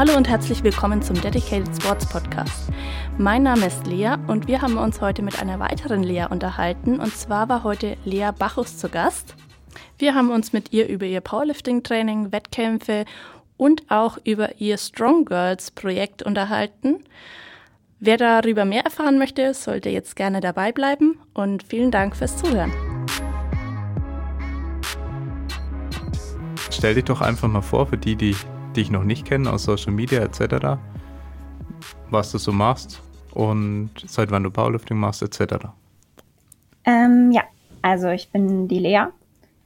Hallo und herzlich willkommen zum Dedicated Sports Podcast. Mein Name ist Lea und wir haben uns heute mit einer weiteren Lea unterhalten. Und zwar war heute Lea Bachus zu Gast. Wir haben uns mit ihr über ihr Powerlifting-Training, Wettkämpfe und auch über ihr Strong Girls Projekt unterhalten. Wer darüber mehr erfahren möchte, sollte jetzt gerne dabei bleiben und vielen Dank fürs Zuhören. Stell dich doch einfach mal vor, für die, die dich noch nicht kennen aus Social Media etc., was du so machst und seit wann du Powerlifting machst etc. Ähm, ja, also ich bin die Lea.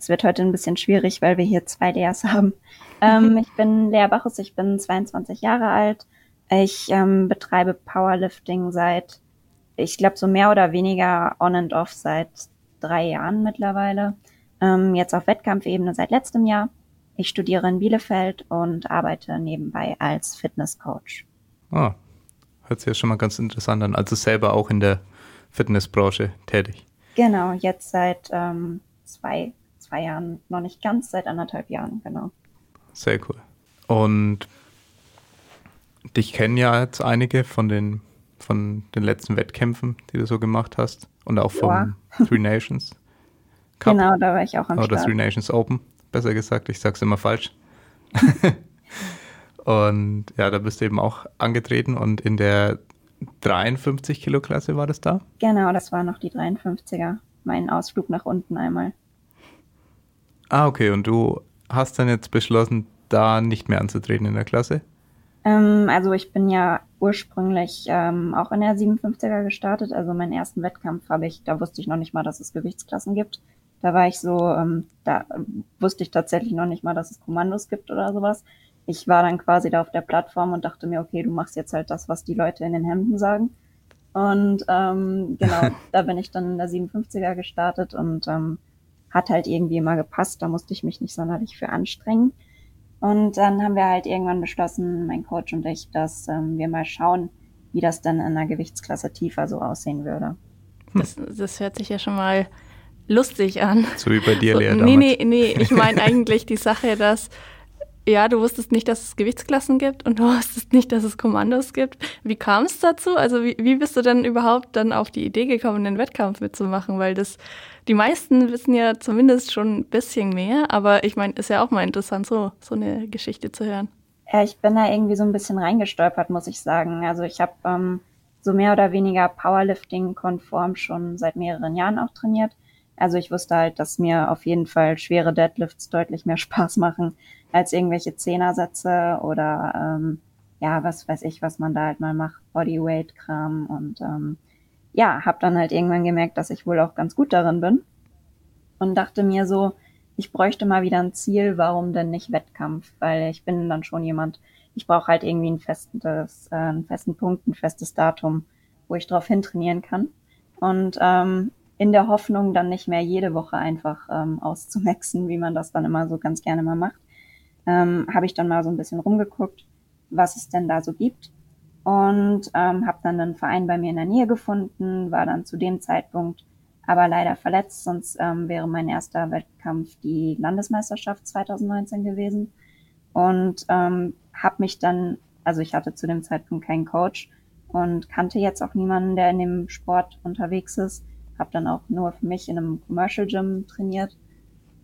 Es wird heute ein bisschen schwierig, weil wir hier zwei Leas haben. Ähm, ich bin Lea Bachus, ich bin 22 Jahre alt. Ich ähm, betreibe Powerlifting seit, ich glaube, so mehr oder weniger on and off seit drei Jahren mittlerweile. Ähm, jetzt auf Wettkampfebene seit letztem Jahr. Ich studiere in Bielefeld und arbeite nebenbei als Fitnesscoach. Ah, hört sich ja schon mal ganz interessant an. Also selber auch in der Fitnessbranche tätig. Genau, jetzt seit ähm, zwei, zwei Jahren, noch nicht ganz, seit anderthalb Jahren, genau. Sehr cool. Und dich kennen ja jetzt einige von den, von den letzten Wettkämpfen, die du so gemacht hast. Und auch vom ja. Three Nations Cup. Genau, da war ich auch am Oder Start. Three Nations Open besser gesagt. Ich sage es immer falsch. und ja, da bist du eben auch angetreten und in der 53 Kilo Klasse war das da? Genau, das war noch die 53er. Mein Ausflug nach unten einmal. Ah, okay. Und du hast dann jetzt beschlossen, da nicht mehr anzutreten in der Klasse? Ähm, also ich bin ja ursprünglich ähm, auch in der 57er gestartet. Also meinen ersten Wettkampf habe ich, da wusste ich noch nicht mal, dass es Gewichtsklassen gibt. Da war ich so, ähm, da wusste ich tatsächlich noch nicht mal, dass es Kommandos gibt oder sowas. Ich war dann quasi da auf der Plattform und dachte mir, okay, du machst jetzt halt das, was die Leute in den Hemden sagen. Und ähm, genau, da bin ich dann in der 57er gestartet und ähm, hat halt irgendwie immer gepasst. Da musste ich mich nicht sonderlich für anstrengen. Und dann haben wir halt irgendwann beschlossen, mein Coach und ich, dass ähm, wir mal schauen, wie das dann in einer Gewichtsklasse tiefer so aussehen würde. Das, das hört sich ja schon mal lustig an. So wie bei dir, so, Lea, Nee, nee, nee, ich meine eigentlich die Sache, dass ja, du wusstest nicht, dass es Gewichtsklassen gibt und du wusstest nicht, dass es Kommandos gibt. Wie kam es dazu? Also wie, wie bist du denn überhaupt dann auf die Idee gekommen, den Wettkampf mitzumachen? Weil das, die meisten wissen ja zumindest schon ein bisschen mehr, aber ich meine, ist ja auch mal interessant, so, so eine Geschichte zu hören. Ja, ich bin da irgendwie so ein bisschen reingestolpert, muss ich sagen. Also ich habe ähm, so mehr oder weniger Powerlifting-konform schon seit mehreren Jahren auch trainiert also ich wusste halt, dass mir auf jeden Fall schwere Deadlifts deutlich mehr Spaß machen als irgendwelche Zehnersätze oder ähm, ja, was weiß ich, was man da halt mal macht, Bodyweight-Kram und ähm, ja, habe dann halt irgendwann gemerkt, dass ich wohl auch ganz gut darin bin und dachte mir so, ich bräuchte mal wieder ein Ziel, warum denn nicht Wettkampf? Weil ich bin dann schon jemand, ich brauche halt irgendwie ein festes, äh, einen festen Punkt, ein festes Datum, wo ich drauf hintrainieren kann. Und ähm, in der Hoffnung, dann nicht mehr jede Woche einfach ähm, auszumaxen, wie man das dann immer so ganz gerne mal macht, ähm, habe ich dann mal so ein bisschen rumgeguckt, was es denn da so gibt. Und ähm, habe dann einen Verein bei mir in der Nähe gefunden, war dann zu dem Zeitpunkt aber leider verletzt, sonst ähm, wäre mein erster Wettkampf die Landesmeisterschaft 2019 gewesen. Und ähm, habe mich dann, also ich hatte zu dem Zeitpunkt keinen Coach und kannte jetzt auch niemanden, der in dem Sport unterwegs ist habe dann auch nur für mich in einem Commercial Gym trainiert.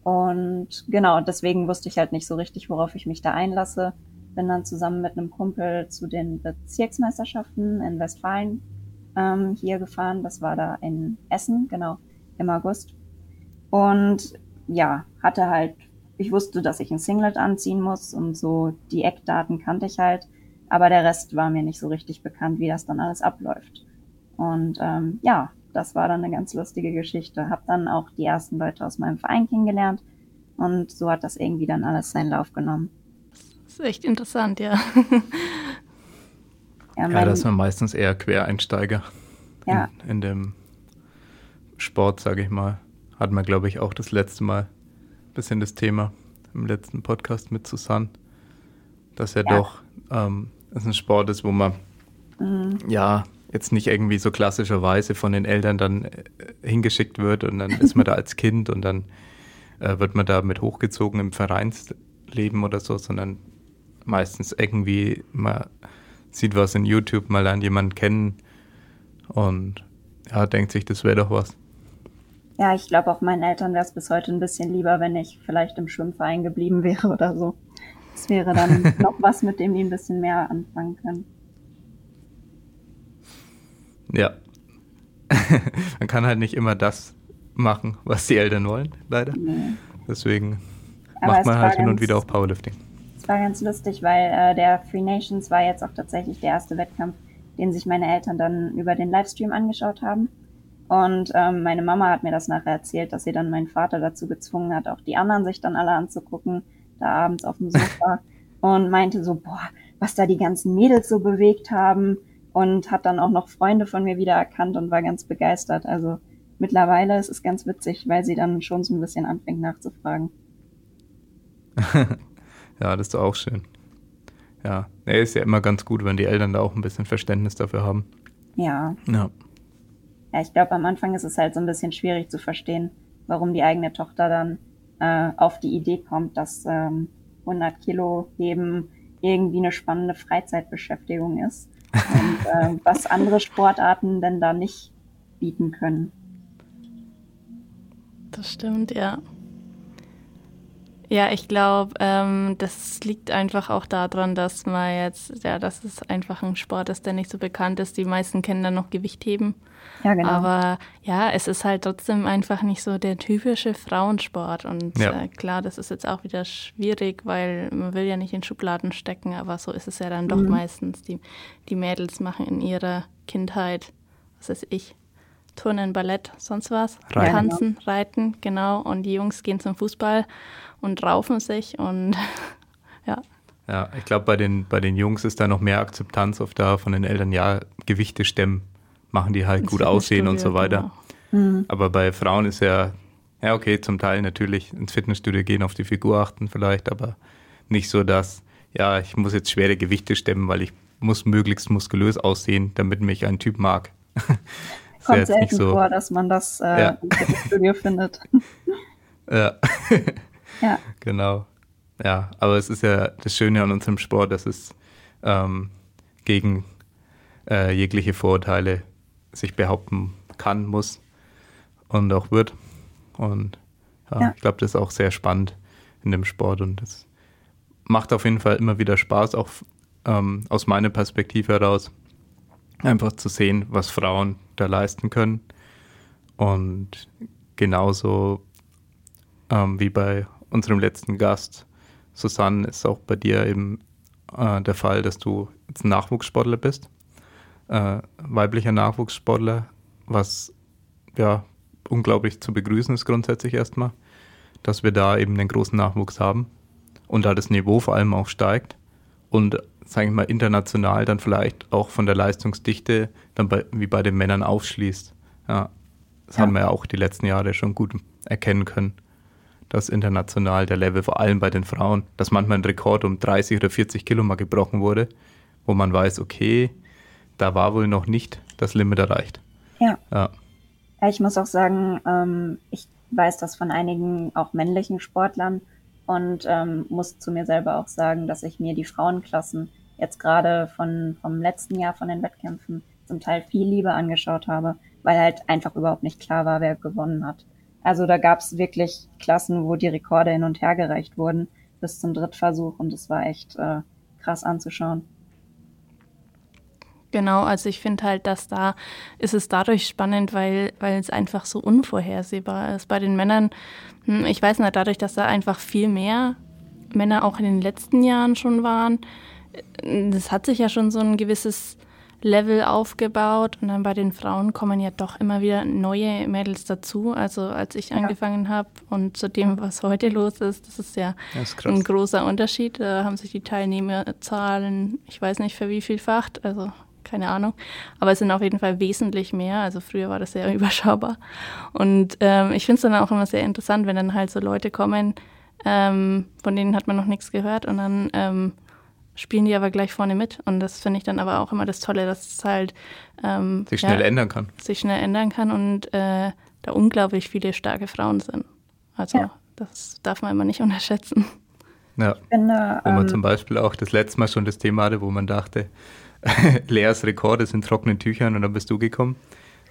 Und genau, deswegen wusste ich halt nicht so richtig, worauf ich mich da einlasse. Bin dann zusammen mit einem Kumpel zu den Bezirksmeisterschaften in Westfalen ähm, hier gefahren. Das war da in Essen, genau, im August. Und ja, hatte halt, ich wusste, dass ich ein Singlet anziehen muss und so die Eckdaten kannte ich halt. Aber der Rest war mir nicht so richtig bekannt, wie das dann alles abläuft. Und ähm, ja, das war dann eine ganz lustige Geschichte. Hab dann auch die ersten Leute aus meinem Verein kennengelernt und so hat das irgendwie dann alles seinen Lauf genommen. Das ist echt interessant, ja. ja, ja das sind meistens eher Quereinsteiger ja. in, in dem Sport, sage ich mal. Hatten wir, glaube ich, auch das letzte Mal ein bisschen das Thema im letzten Podcast mit Susanne, dass ja, ja. doch ähm, es ein Sport ist, wo man mhm. ja jetzt nicht irgendwie so klassischerweise von den Eltern dann äh, hingeschickt wird und dann ist man da als Kind und dann äh, wird man da mit hochgezogen im Vereinsleben oder so, sondern meistens irgendwie, man sieht was in YouTube, mal lernt jemanden kennen und ja, denkt sich, das wäre doch was. Ja, ich glaube auch meinen Eltern wäre es bis heute ein bisschen lieber, wenn ich vielleicht im Schwimmverein geblieben wäre oder so. Das wäre dann noch was, mit dem die ein bisschen mehr anfangen können. Ja. Man kann halt nicht immer das machen, was die Eltern wollen, leider. Nee. Deswegen Aber macht man halt hin und wieder auch Powerlifting. Es war ganz lustig, weil äh, der Free Nations war jetzt auch tatsächlich der erste Wettkampf, den sich meine Eltern dann über den Livestream angeschaut haben. Und ähm, meine Mama hat mir das nachher erzählt, dass sie dann meinen Vater dazu gezwungen hat, auch die anderen sich dann alle anzugucken, da abends auf dem Sofa. und meinte so, boah, was da die ganzen Mädels so bewegt haben und hat dann auch noch Freunde von mir wiedererkannt und war ganz begeistert. Also mittlerweile ist es ganz witzig, weil sie dann schon so ein bisschen anfängt nachzufragen. ja, das ist doch auch schön. Ja, er ist ja immer ganz gut, wenn die Eltern da auch ein bisschen Verständnis dafür haben. Ja. Ja. Ja, ich glaube, am Anfang ist es halt so ein bisschen schwierig zu verstehen, warum die eigene Tochter dann äh, auf die Idee kommt, dass ähm, 100 Kilo Heben irgendwie eine spannende Freizeitbeschäftigung ist und äh, was andere Sportarten denn da nicht bieten können. Das stimmt, ja. Ja, ich glaube, ähm, das liegt einfach auch daran, dass man jetzt, ja, dass es einfach ein Sport ist, der nicht so bekannt ist. Die meisten kennen dann noch Gewichtheben. Ja, genau. Aber ja, es ist halt trotzdem einfach nicht so der typische Frauensport. Und ja. äh, klar, das ist jetzt auch wieder schwierig, weil man will ja nicht in Schubladen stecken, aber so ist es ja dann doch mhm. meistens. Die, die Mädels machen in ihrer Kindheit, was weiß ich, Turnen, Ballett, sonst was, reiten. tanzen, reiten, genau. Und die Jungs gehen zum Fußball und raufen sich und ja. Ja, ich glaube, bei den, bei den Jungs ist da noch mehr Akzeptanz auf da von den Eltern, ja, Gewichte stemmen, machen die halt gut aussehen und so weiter. Genau. Mhm. Aber bei Frauen ist ja, ja, okay, zum Teil natürlich ins Fitnessstudio gehen, auf die Figur achten vielleicht, aber nicht so, dass, ja, ich muss jetzt schwere Gewichte stemmen, weil ich muss möglichst muskulös aussehen, damit mich ein Typ mag. Kommt selten so. vor, dass man das äh, ja. im Fitnessstudio findet. Ja. ja. Genau. Ja, aber es ist ja das Schöne an unserem Sport, dass es ähm, gegen äh, jegliche Vorurteile sich behaupten kann, muss und auch wird. Und ja, ja. ich glaube, das ist auch sehr spannend in dem Sport und das macht auf jeden Fall immer wieder Spaß, auch ähm, aus meiner Perspektive heraus, einfach zu sehen, was Frauen da leisten können. Und genauso ähm, wie bei unserem letzten Gast, Susanne, ist auch bei dir eben äh, der Fall, dass du jetzt Nachwuchssportler bist, äh, weiblicher Nachwuchssportler, was ja unglaublich zu begrüßen ist grundsätzlich erstmal, dass wir da eben den großen Nachwuchs haben und da das Niveau vor allem auch steigt und sage ich mal international dann vielleicht auch von der Leistungsdichte dann bei, wie bei den Männern aufschließt. Ja, das ja. haben wir ja auch die letzten Jahre schon gut erkennen können dass international der Level, vor allem bei den Frauen, dass manchmal ein Rekord um 30 oder 40 Kilo mal gebrochen wurde, wo man weiß, okay, da war wohl noch nicht das Limit erreicht. Ja. ja. Ich muss auch sagen, ähm, ich weiß das von einigen auch männlichen Sportlern und ähm, muss zu mir selber auch sagen, dass ich mir die Frauenklassen jetzt gerade von, vom letzten Jahr von den Wettkämpfen zum Teil viel lieber angeschaut habe, weil halt einfach überhaupt nicht klar war, wer gewonnen hat. Also da gab es wirklich Klassen, wo die Rekorde hin und her gereicht wurden bis zum Drittversuch und es war echt äh, krass anzuschauen. Genau, also ich finde halt, dass da ist es dadurch spannend, weil, weil es einfach so unvorhersehbar ist. Bei den Männern, hm, ich weiß nicht, dadurch, dass da einfach viel mehr Männer auch in den letzten Jahren schon waren, das hat sich ja schon so ein gewisses Level aufgebaut und dann bei den Frauen kommen ja doch immer wieder neue Mädels dazu. Also als ich ja. angefangen habe und zu dem, was heute los ist, das ist ja das ist ein großer Unterschied. Da haben sich die Teilnehmerzahlen, ich weiß nicht, verwievielfacht, also keine Ahnung. Aber es sind auf jeden Fall wesentlich mehr. Also früher war das sehr überschaubar. Und ähm, ich finde es dann auch immer sehr interessant, wenn dann halt so Leute kommen, ähm, von denen hat man noch nichts gehört und dann ähm, spielen die aber gleich vorne mit. Und das finde ich dann aber auch immer das Tolle, dass es halt ähm, sich schnell ja, ändern kann. Sich schnell ändern kann und äh, da unglaublich viele starke Frauen sind. Also ja. das darf man immer nicht unterschätzen. Ja. Finde, wo man ähm, zum Beispiel auch das letzte Mal schon das Thema hatte, wo man dachte, Leas Rekord ist in trockenen Tüchern und dann bist du gekommen.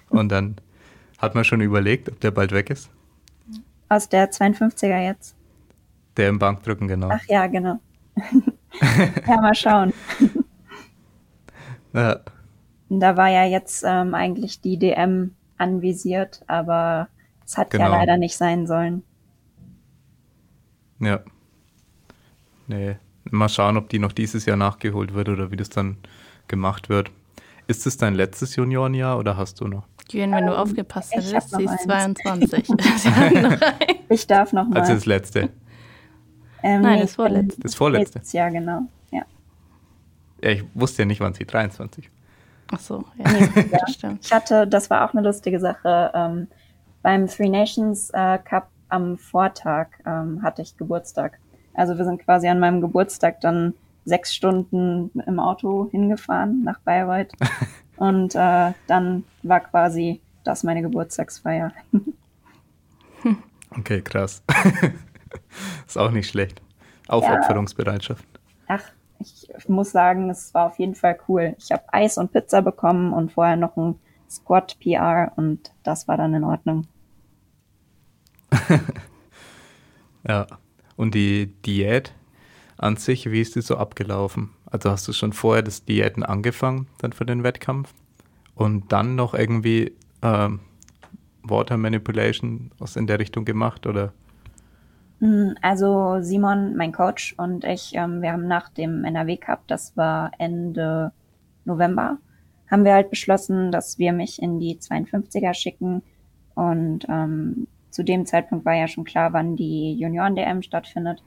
Und dann hat man schon überlegt, ob der bald weg ist. Aus der 52er jetzt. Der im Bankdrücken, genau. Ach ja, genau. ja, mal schauen. ja. Da war ja jetzt ähm, eigentlich die DM anvisiert, aber es hat genau. ja leider nicht sein sollen. Ja. Nee. Mal schauen, ob die noch dieses Jahr nachgeholt wird oder wie das dann gemacht wird. Ist es dein letztes Juniorenjahr oder hast du noch? Jürgen, wenn du ähm, aufgepasst hättest, sie ist 22. ich darf noch mal. Also das letzte. Ähm, Nein, das vorletzte. Das vorletzte. Ja, genau. Ja. ja, ich wusste ja nicht, wann sie 23. Ach so, ja. Nee, ja. stimmt. Ich hatte, das war auch eine lustige Sache. Ähm, beim Three Nations äh, Cup am Vortag ähm, hatte ich Geburtstag. Also wir sind quasi an meinem Geburtstag dann sechs Stunden im Auto hingefahren nach Bayreuth. Und äh, dann war quasi das meine Geburtstagsfeier. okay, krass. ist auch nicht schlecht. Aufopferungsbereitschaft. Ja. Ach, ich muss sagen, es war auf jeden Fall cool. Ich habe Eis und Pizza bekommen und vorher noch ein Squat PR und das war dann in Ordnung. ja. Und die Diät an sich, wie ist die so abgelaufen? Also hast du schon vorher das Diäten angefangen, dann für den Wettkampf? Und dann noch irgendwie ähm, Water Manipulation was in der Richtung gemacht oder? Hm, also Simon, mein Coach und ich, ähm, wir haben nach dem NRW Cup, das war Ende November, haben wir halt beschlossen, dass wir mich in die 52er schicken. Und ähm, zu dem Zeitpunkt war ja schon klar, wann die Junioren-DM stattfindet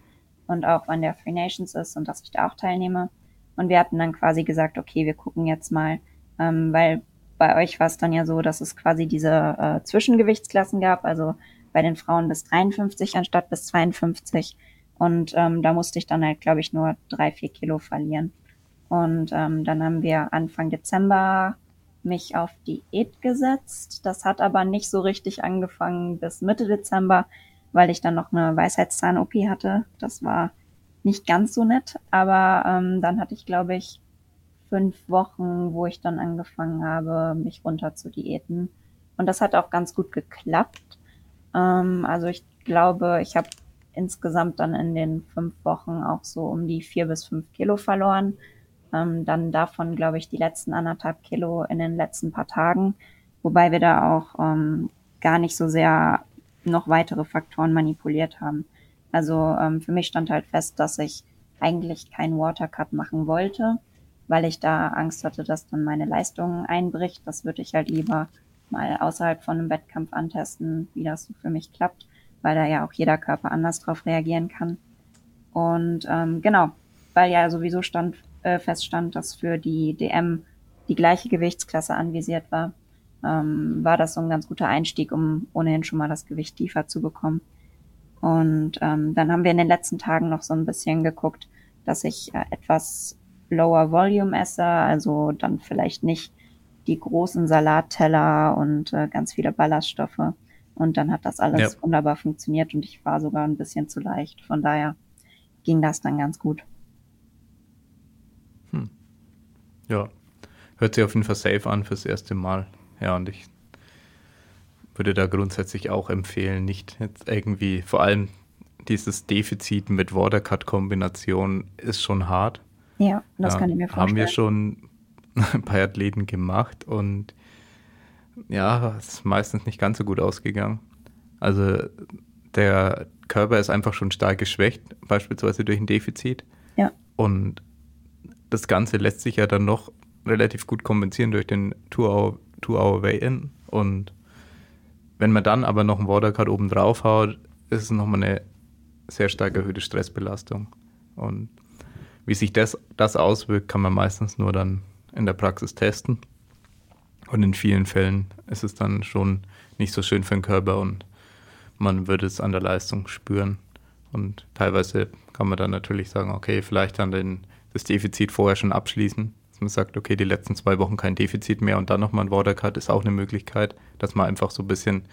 und auch wann der Free Nations ist und dass ich da auch teilnehme. Und wir hatten dann quasi gesagt, okay, wir gucken jetzt mal, ähm, weil bei euch war es dann ja so, dass es quasi diese äh, Zwischengewichtsklassen gab, also bei den Frauen bis 53 anstatt bis 52. Und ähm, da musste ich dann halt, glaube ich, nur drei, vier Kilo verlieren. Und ähm, dann haben wir Anfang Dezember mich auf Diät gesetzt. Das hat aber nicht so richtig angefangen bis Mitte Dezember, weil ich dann noch eine Weisheitszahn-OP hatte. Das war nicht ganz so nett, aber ähm, dann hatte ich, glaube ich, fünf Wochen, wo ich dann angefangen habe, mich runter zu diäten. Und das hat auch ganz gut geklappt. Ähm, also ich glaube, ich habe insgesamt dann in den fünf Wochen auch so um die vier bis fünf Kilo verloren. Ähm, dann davon, glaube ich, die letzten anderthalb Kilo in den letzten paar Tagen, wobei wir da auch ähm, gar nicht so sehr noch weitere Faktoren manipuliert haben. Also ähm, für mich stand halt fest, dass ich eigentlich keinen Watercut machen wollte, weil ich da Angst hatte, dass dann meine Leistung einbricht. Das würde ich halt lieber mal außerhalb von einem Wettkampf antesten, wie das für mich klappt, weil da ja auch jeder Körper anders drauf reagieren kann. Und ähm, genau, weil ja sowieso stand, äh, feststand, dass für die DM die gleiche Gewichtsklasse anvisiert war, ähm, war das so ein ganz guter Einstieg, um ohnehin schon mal das Gewicht tiefer zu bekommen. Und ähm, dann haben wir in den letzten Tagen noch so ein bisschen geguckt, dass ich äh, etwas lower volume esse, also dann vielleicht nicht die großen Salatteller und äh, ganz viele Ballaststoffe. Und dann hat das alles ja. wunderbar funktioniert und ich war sogar ein bisschen zu leicht. Von daher ging das dann ganz gut. Hm. Ja, hört sich auf jeden Fall safe an fürs erste Mal. Ja, und ich würde da grundsätzlich auch empfehlen, nicht jetzt irgendwie, vor allem dieses Defizit mit Watercut-Kombination ist schon hart. Ja, das ja, kann ich mir vorstellen. Haben wir schon bei Athleten gemacht und ja, es ist meistens nicht ganz so gut ausgegangen. Also der Körper ist einfach schon stark geschwächt, beispielsweise durch ein Defizit. Ja. Und das Ganze lässt sich ja dann noch relativ gut kompensieren durch den Two-Hour-Weigh-In. Und wenn man dann aber noch einen Watercut oben drauf haut, ist es nochmal eine sehr stark erhöhte Stressbelastung. Und wie sich das, das auswirkt, kann man meistens nur dann in der Praxis testen. Und in vielen Fällen ist es dann schon nicht so schön für den Körper und man würde es an der Leistung spüren. Und teilweise kann man dann natürlich sagen, okay, vielleicht an den das Defizit vorher schon abschließen. Dass man sagt, okay, die letzten zwei Wochen kein Defizit mehr und dann nochmal ein Watercut ist auch eine Möglichkeit, dass man einfach so ein bisschen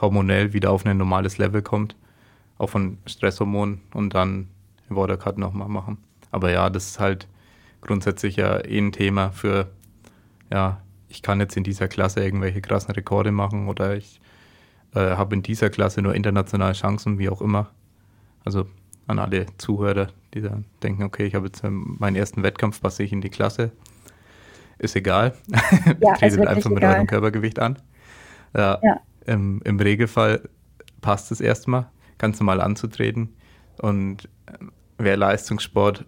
hormonell wieder auf ein normales Level kommt, auch von Stresshormonen und dann den Watercut nochmal machen. Aber ja, das ist halt grundsätzlich ja eh ein Thema für, ja, ich kann jetzt in dieser Klasse irgendwelche krassen Rekorde machen oder ich äh, habe in dieser Klasse nur internationale Chancen, wie auch immer. Also an alle Zuhörer, die dann denken, okay, ich habe jetzt meinen ersten Wettkampf, passe ich in die Klasse. Ist egal. Ja, Tretet einfach mit egal. eurem Körpergewicht an. Ja, ja. Im, Im Regelfall passt es erstmal, ganz normal anzutreten. Und ähm, wer Leistungssport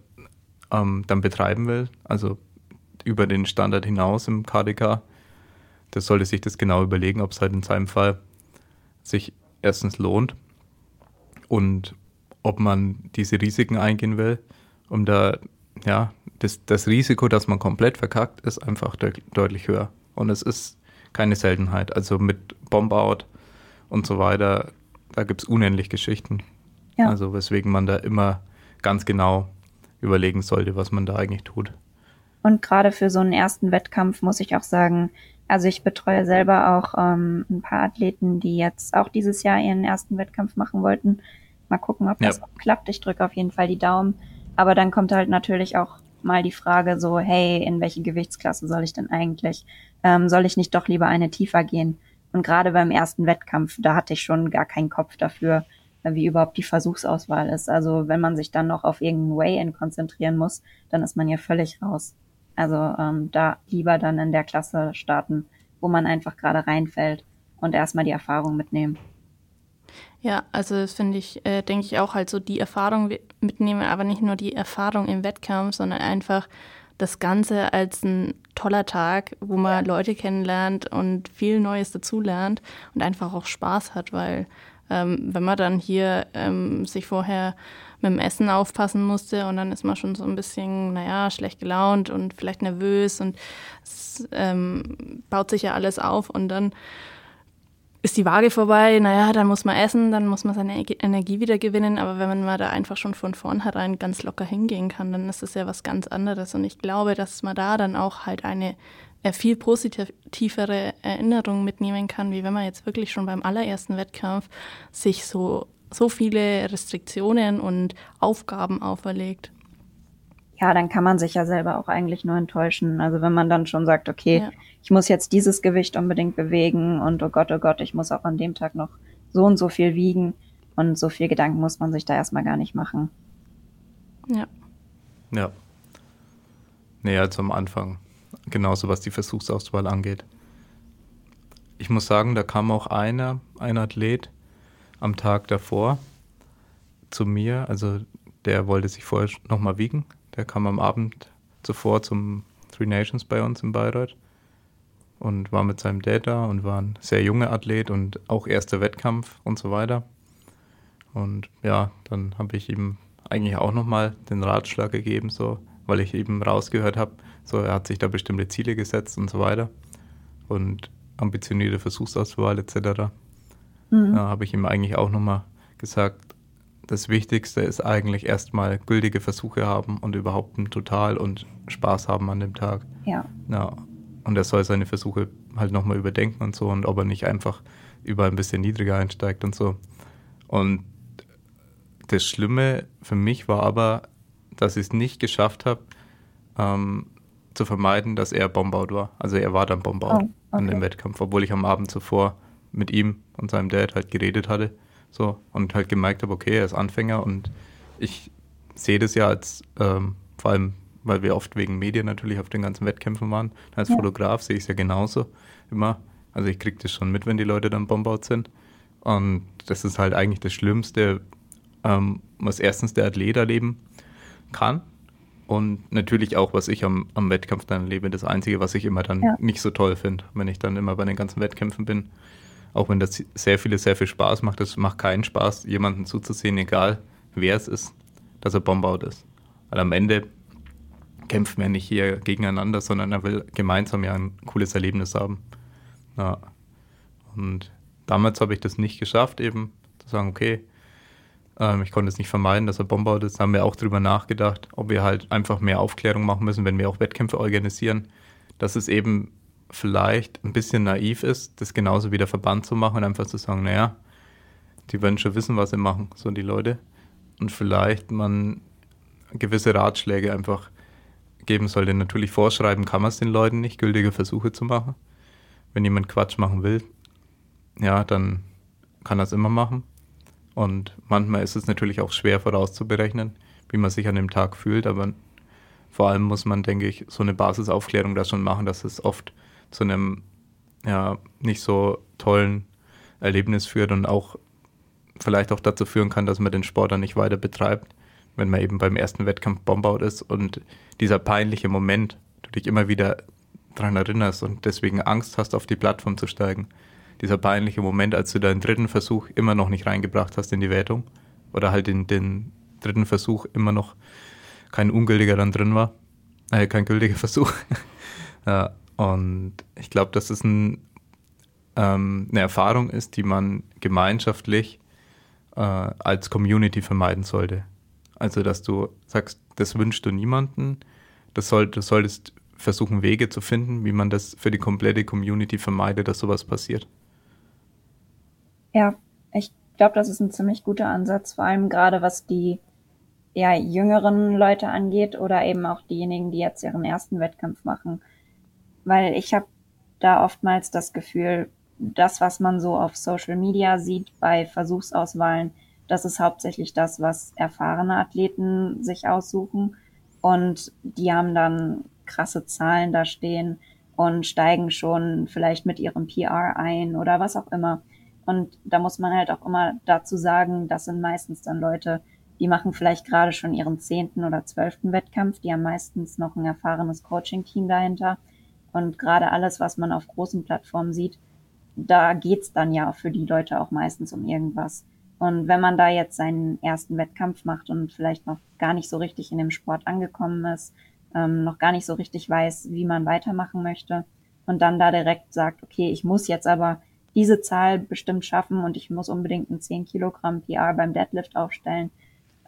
ähm, dann betreiben will, also über den Standard hinaus im KDK, der sollte sich das genau überlegen, ob es halt in seinem Fall sich erstens lohnt und ob man diese Risiken eingehen will, um da, ja, das, das Risiko, dass man komplett verkackt, ist einfach de deutlich höher. Und es ist keine Seltenheit. Also mit Bombout und so weiter, da gibt es unendlich Geschichten. Ja. Also weswegen man da immer ganz genau überlegen sollte, was man da eigentlich tut. Und gerade für so einen ersten Wettkampf muss ich auch sagen, also ich betreue selber auch ähm, ein paar Athleten, die jetzt auch dieses Jahr ihren ersten Wettkampf machen wollten. Mal gucken, ob das ja. klappt. Ich drücke auf jeden Fall die Daumen. Aber dann kommt halt natürlich auch mal die Frage so, hey, in welche Gewichtsklasse soll ich denn eigentlich? Ähm, soll ich nicht doch lieber eine tiefer gehen? Und gerade beim ersten Wettkampf, da hatte ich schon gar keinen Kopf dafür, wie überhaupt die Versuchsauswahl ist. Also wenn man sich dann noch auf irgendein Way-In konzentrieren muss, dann ist man ja völlig raus. Also ähm, da lieber dann in der Klasse starten, wo man einfach gerade reinfällt und erstmal die Erfahrung mitnehmen. Ja, also das finde ich, äh, denke ich auch halt so die Erfahrung mitnehmen, aber nicht nur die Erfahrung im Wettkampf, sondern einfach das Ganze als ein toller Tag, wo man Leute kennenlernt und viel Neues dazulernt und einfach auch Spaß hat, weil ähm, wenn man dann hier ähm, sich vorher mit dem Essen aufpassen musste und dann ist man schon so ein bisschen, naja, schlecht gelaunt und vielleicht nervös und es ähm, baut sich ja alles auf und dann ist die Waage vorbei, naja, dann muss man essen, dann muss man seine Energie wieder gewinnen. Aber wenn man mal da einfach schon von vornherein ganz locker hingehen kann, dann ist es ja was ganz anderes. Und ich glaube, dass man da dann auch halt eine viel positivere Erinnerung mitnehmen kann, wie wenn man jetzt wirklich schon beim allerersten Wettkampf sich so, so viele Restriktionen und Aufgaben auferlegt. Ja, dann kann man sich ja selber auch eigentlich nur enttäuschen. Also wenn man dann schon sagt, okay, ja ich muss jetzt dieses Gewicht unbedingt bewegen und oh Gott, oh Gott, ich muss auch an dem Tag noch so und so viel wiegen. Und so viel Gedanken muss man sich da erstmal gar nicht machen. Ja. Ja. Näher also zum Anfang. Genauso was die Versuchsauswahl angeht. Ich muss sagen, da kam auch einer, ein Athlet am Tag davor zu mir. Also der wollte sich vorher nochmal wiegen. Der kam am Abend zuvor zum Three Nations bei uns in Bayreuth und war mit seinem Dad da und war ein sehr junger Athlet und auch erster Wettkampf und so weiter. Und ja, dann habe ich ihm eigentlich auch nochmal den Ratschlag gegeben, so, weil ich eben rausgehört habe, so er hat sich da bestimmte Ziele gesetzt und so weiter und ambitionierte Versuchsauswahl etc. Mhm. Da habe ich ihm eigentlich auch nochmal gesagt, das Wichtigste ist eigentlich erstmal gültige Versuche haben und überhaupt ein Total und Spaß haben an dem Tag. Ja. ja und er soll seine Versuche halt nochmal überdenken und so und ob er nicht einfach überall ein bisschen niedriger einsteigt und so. Und das Schlimme für mich war aber, dass ich es nicht geschafft habe, ähm, zu vermeiden, dass er Bombout war. Also er war dann Bombout oh, okay. an dem Wettkampf, obwohl ich am Abend zuvor mit ihm und seinem Dad halt geredet hatte. So, und halt gemerkt habe, okay, er ist Anfänger und ich sehe das ja als ähm, vor allem weil wir oft wegen Medien natürlich auf den ganzen Wettkämpfen waren. Als ja. Fotograf sehe ich es ja genauso immer. Also ich kriege das schon mit, wenn die Leute dann bombaut sind. Und das ist halt eigentlich das Schlimmste, ähm, was erstens der Athlet erleben kann. Und natürlich auch, was ich am, am Wettkampf dann erlebe, das Einzige, was ich immer dann ja. nicht so toll finde, wenn ich dann immer bei den ganzen Wettkämpfen bin. Auch wenn das sehr viele, sehr viel Spaß macht, es macht keinen Spaß, jemanden zuzusehen, egal wer es ist, dass er bombaut ist. Weil am Ende kämpfen wir nicht hier gegeneinander, sondern er will gemeinsam ja ein cooles Erlebnis haben. Ja. Und damals habe ich das nicht geschafft, eben zu sagen, okay, Ähm, ich konnte es nicht vermeiden, dass er Bomber ist. Da haben wir auch drüber nachgedacht, ob wir halt einfach mehr Aufklärung machen müssen, wenn wir auch Wettkämpfe organisieren. Dass es eben vielleicht ein bisschen naiv ist, das genauso wie der Verband zu machen und einfach zu sagen, naja, die werden schon wissen, was sie machen, so die Leute. Und vielleicht man gewisse Ratschläge einfach geben sollte. Natürlich vorschreiben kann man es den Leuten nicht, gültige Versuche zu machen. Wenn jemand Quatsch machen will, ja, dann kann er es immer machen. Und manchmal ist es natürlich auch schwer vorauszuberechnen, wie man sich an dem Tag fühlt, aber vor allem muss man, denke ich, so eine Basisaufklärung da schon machen, dass es oft zu einem ja, nicht so tollen Erlebnis führt und auch vielleicht auch dazu führen kann, dass man den Sport dann nicht weiter betreibt, wenn man eben beim ersten Wettkampf Bombaut ist und dieser peinliche Moment, du dich immer wieder daran erinnerst und deswegen Angst hast, auf die Plattform zu steigen. Dieser peinliche Moment, als du deinen dritten Versuch immer noch nicht reingebracht hast in die Wertung oder halt in den dritten Versuch immer noch kein ungültiger dann drin war, äh, kein gültiger Versuch. ja, und ich glaube, dass es ein, ähm, eine Erfahrung ist, die man gemeinschaftlich äh, als Community vermeiden sollte. Also, dass du sagst, das wünschst du niemanden, das soll, du solltest versuchen, Wege zu finden, wie man das für die komplette Community vermeidet, dass sowas passiert. Ja, ich glaube, das ist ein ziemlich guter Ansatz, vor allem gerade was die ja, jüngeren Leute angeht oder eben auch diejenigen, die jetzt ihren ersten Wettkampf machen weil ich habe da oftmals das Gefühl, das, was man so auf Social Media sieht bei Versuchsauswahlen, das ist hauptsächlich das, was erfahrene Athleten sich aussuchen. Und die haben dann krasse Zahlen da stehen und steigen schon vielleicht mit ihrem PR ein oder was auch immer. Und da muss man halt auch immer dazu sagen, das sind meistens dann Leute, die machen vielleicht gerade schon ihren zehnten oder zwölften Wettkampf, die haben meistens noch ein erfahrenes Coaching-Team dahinter und gerade alles, was man auf großen Plattformen sieht, da geht's dann ja für die Leute auch meistens um irgendwas. Und wenn man da jetzt seinen ersten Wettkampf macht und vielleicht noch gar nicht so richtig in dem Sport angekommen ist, ähm, noch gar nicht so richtig weiß, wie man weitermachen möchte und dann da direkt sagt, okay, ich muss jetzt aber diese Zahl bestimmt schaffen und ich muss unbedingt ein 10 Kilogramm PR beim Deadlift aufstellen,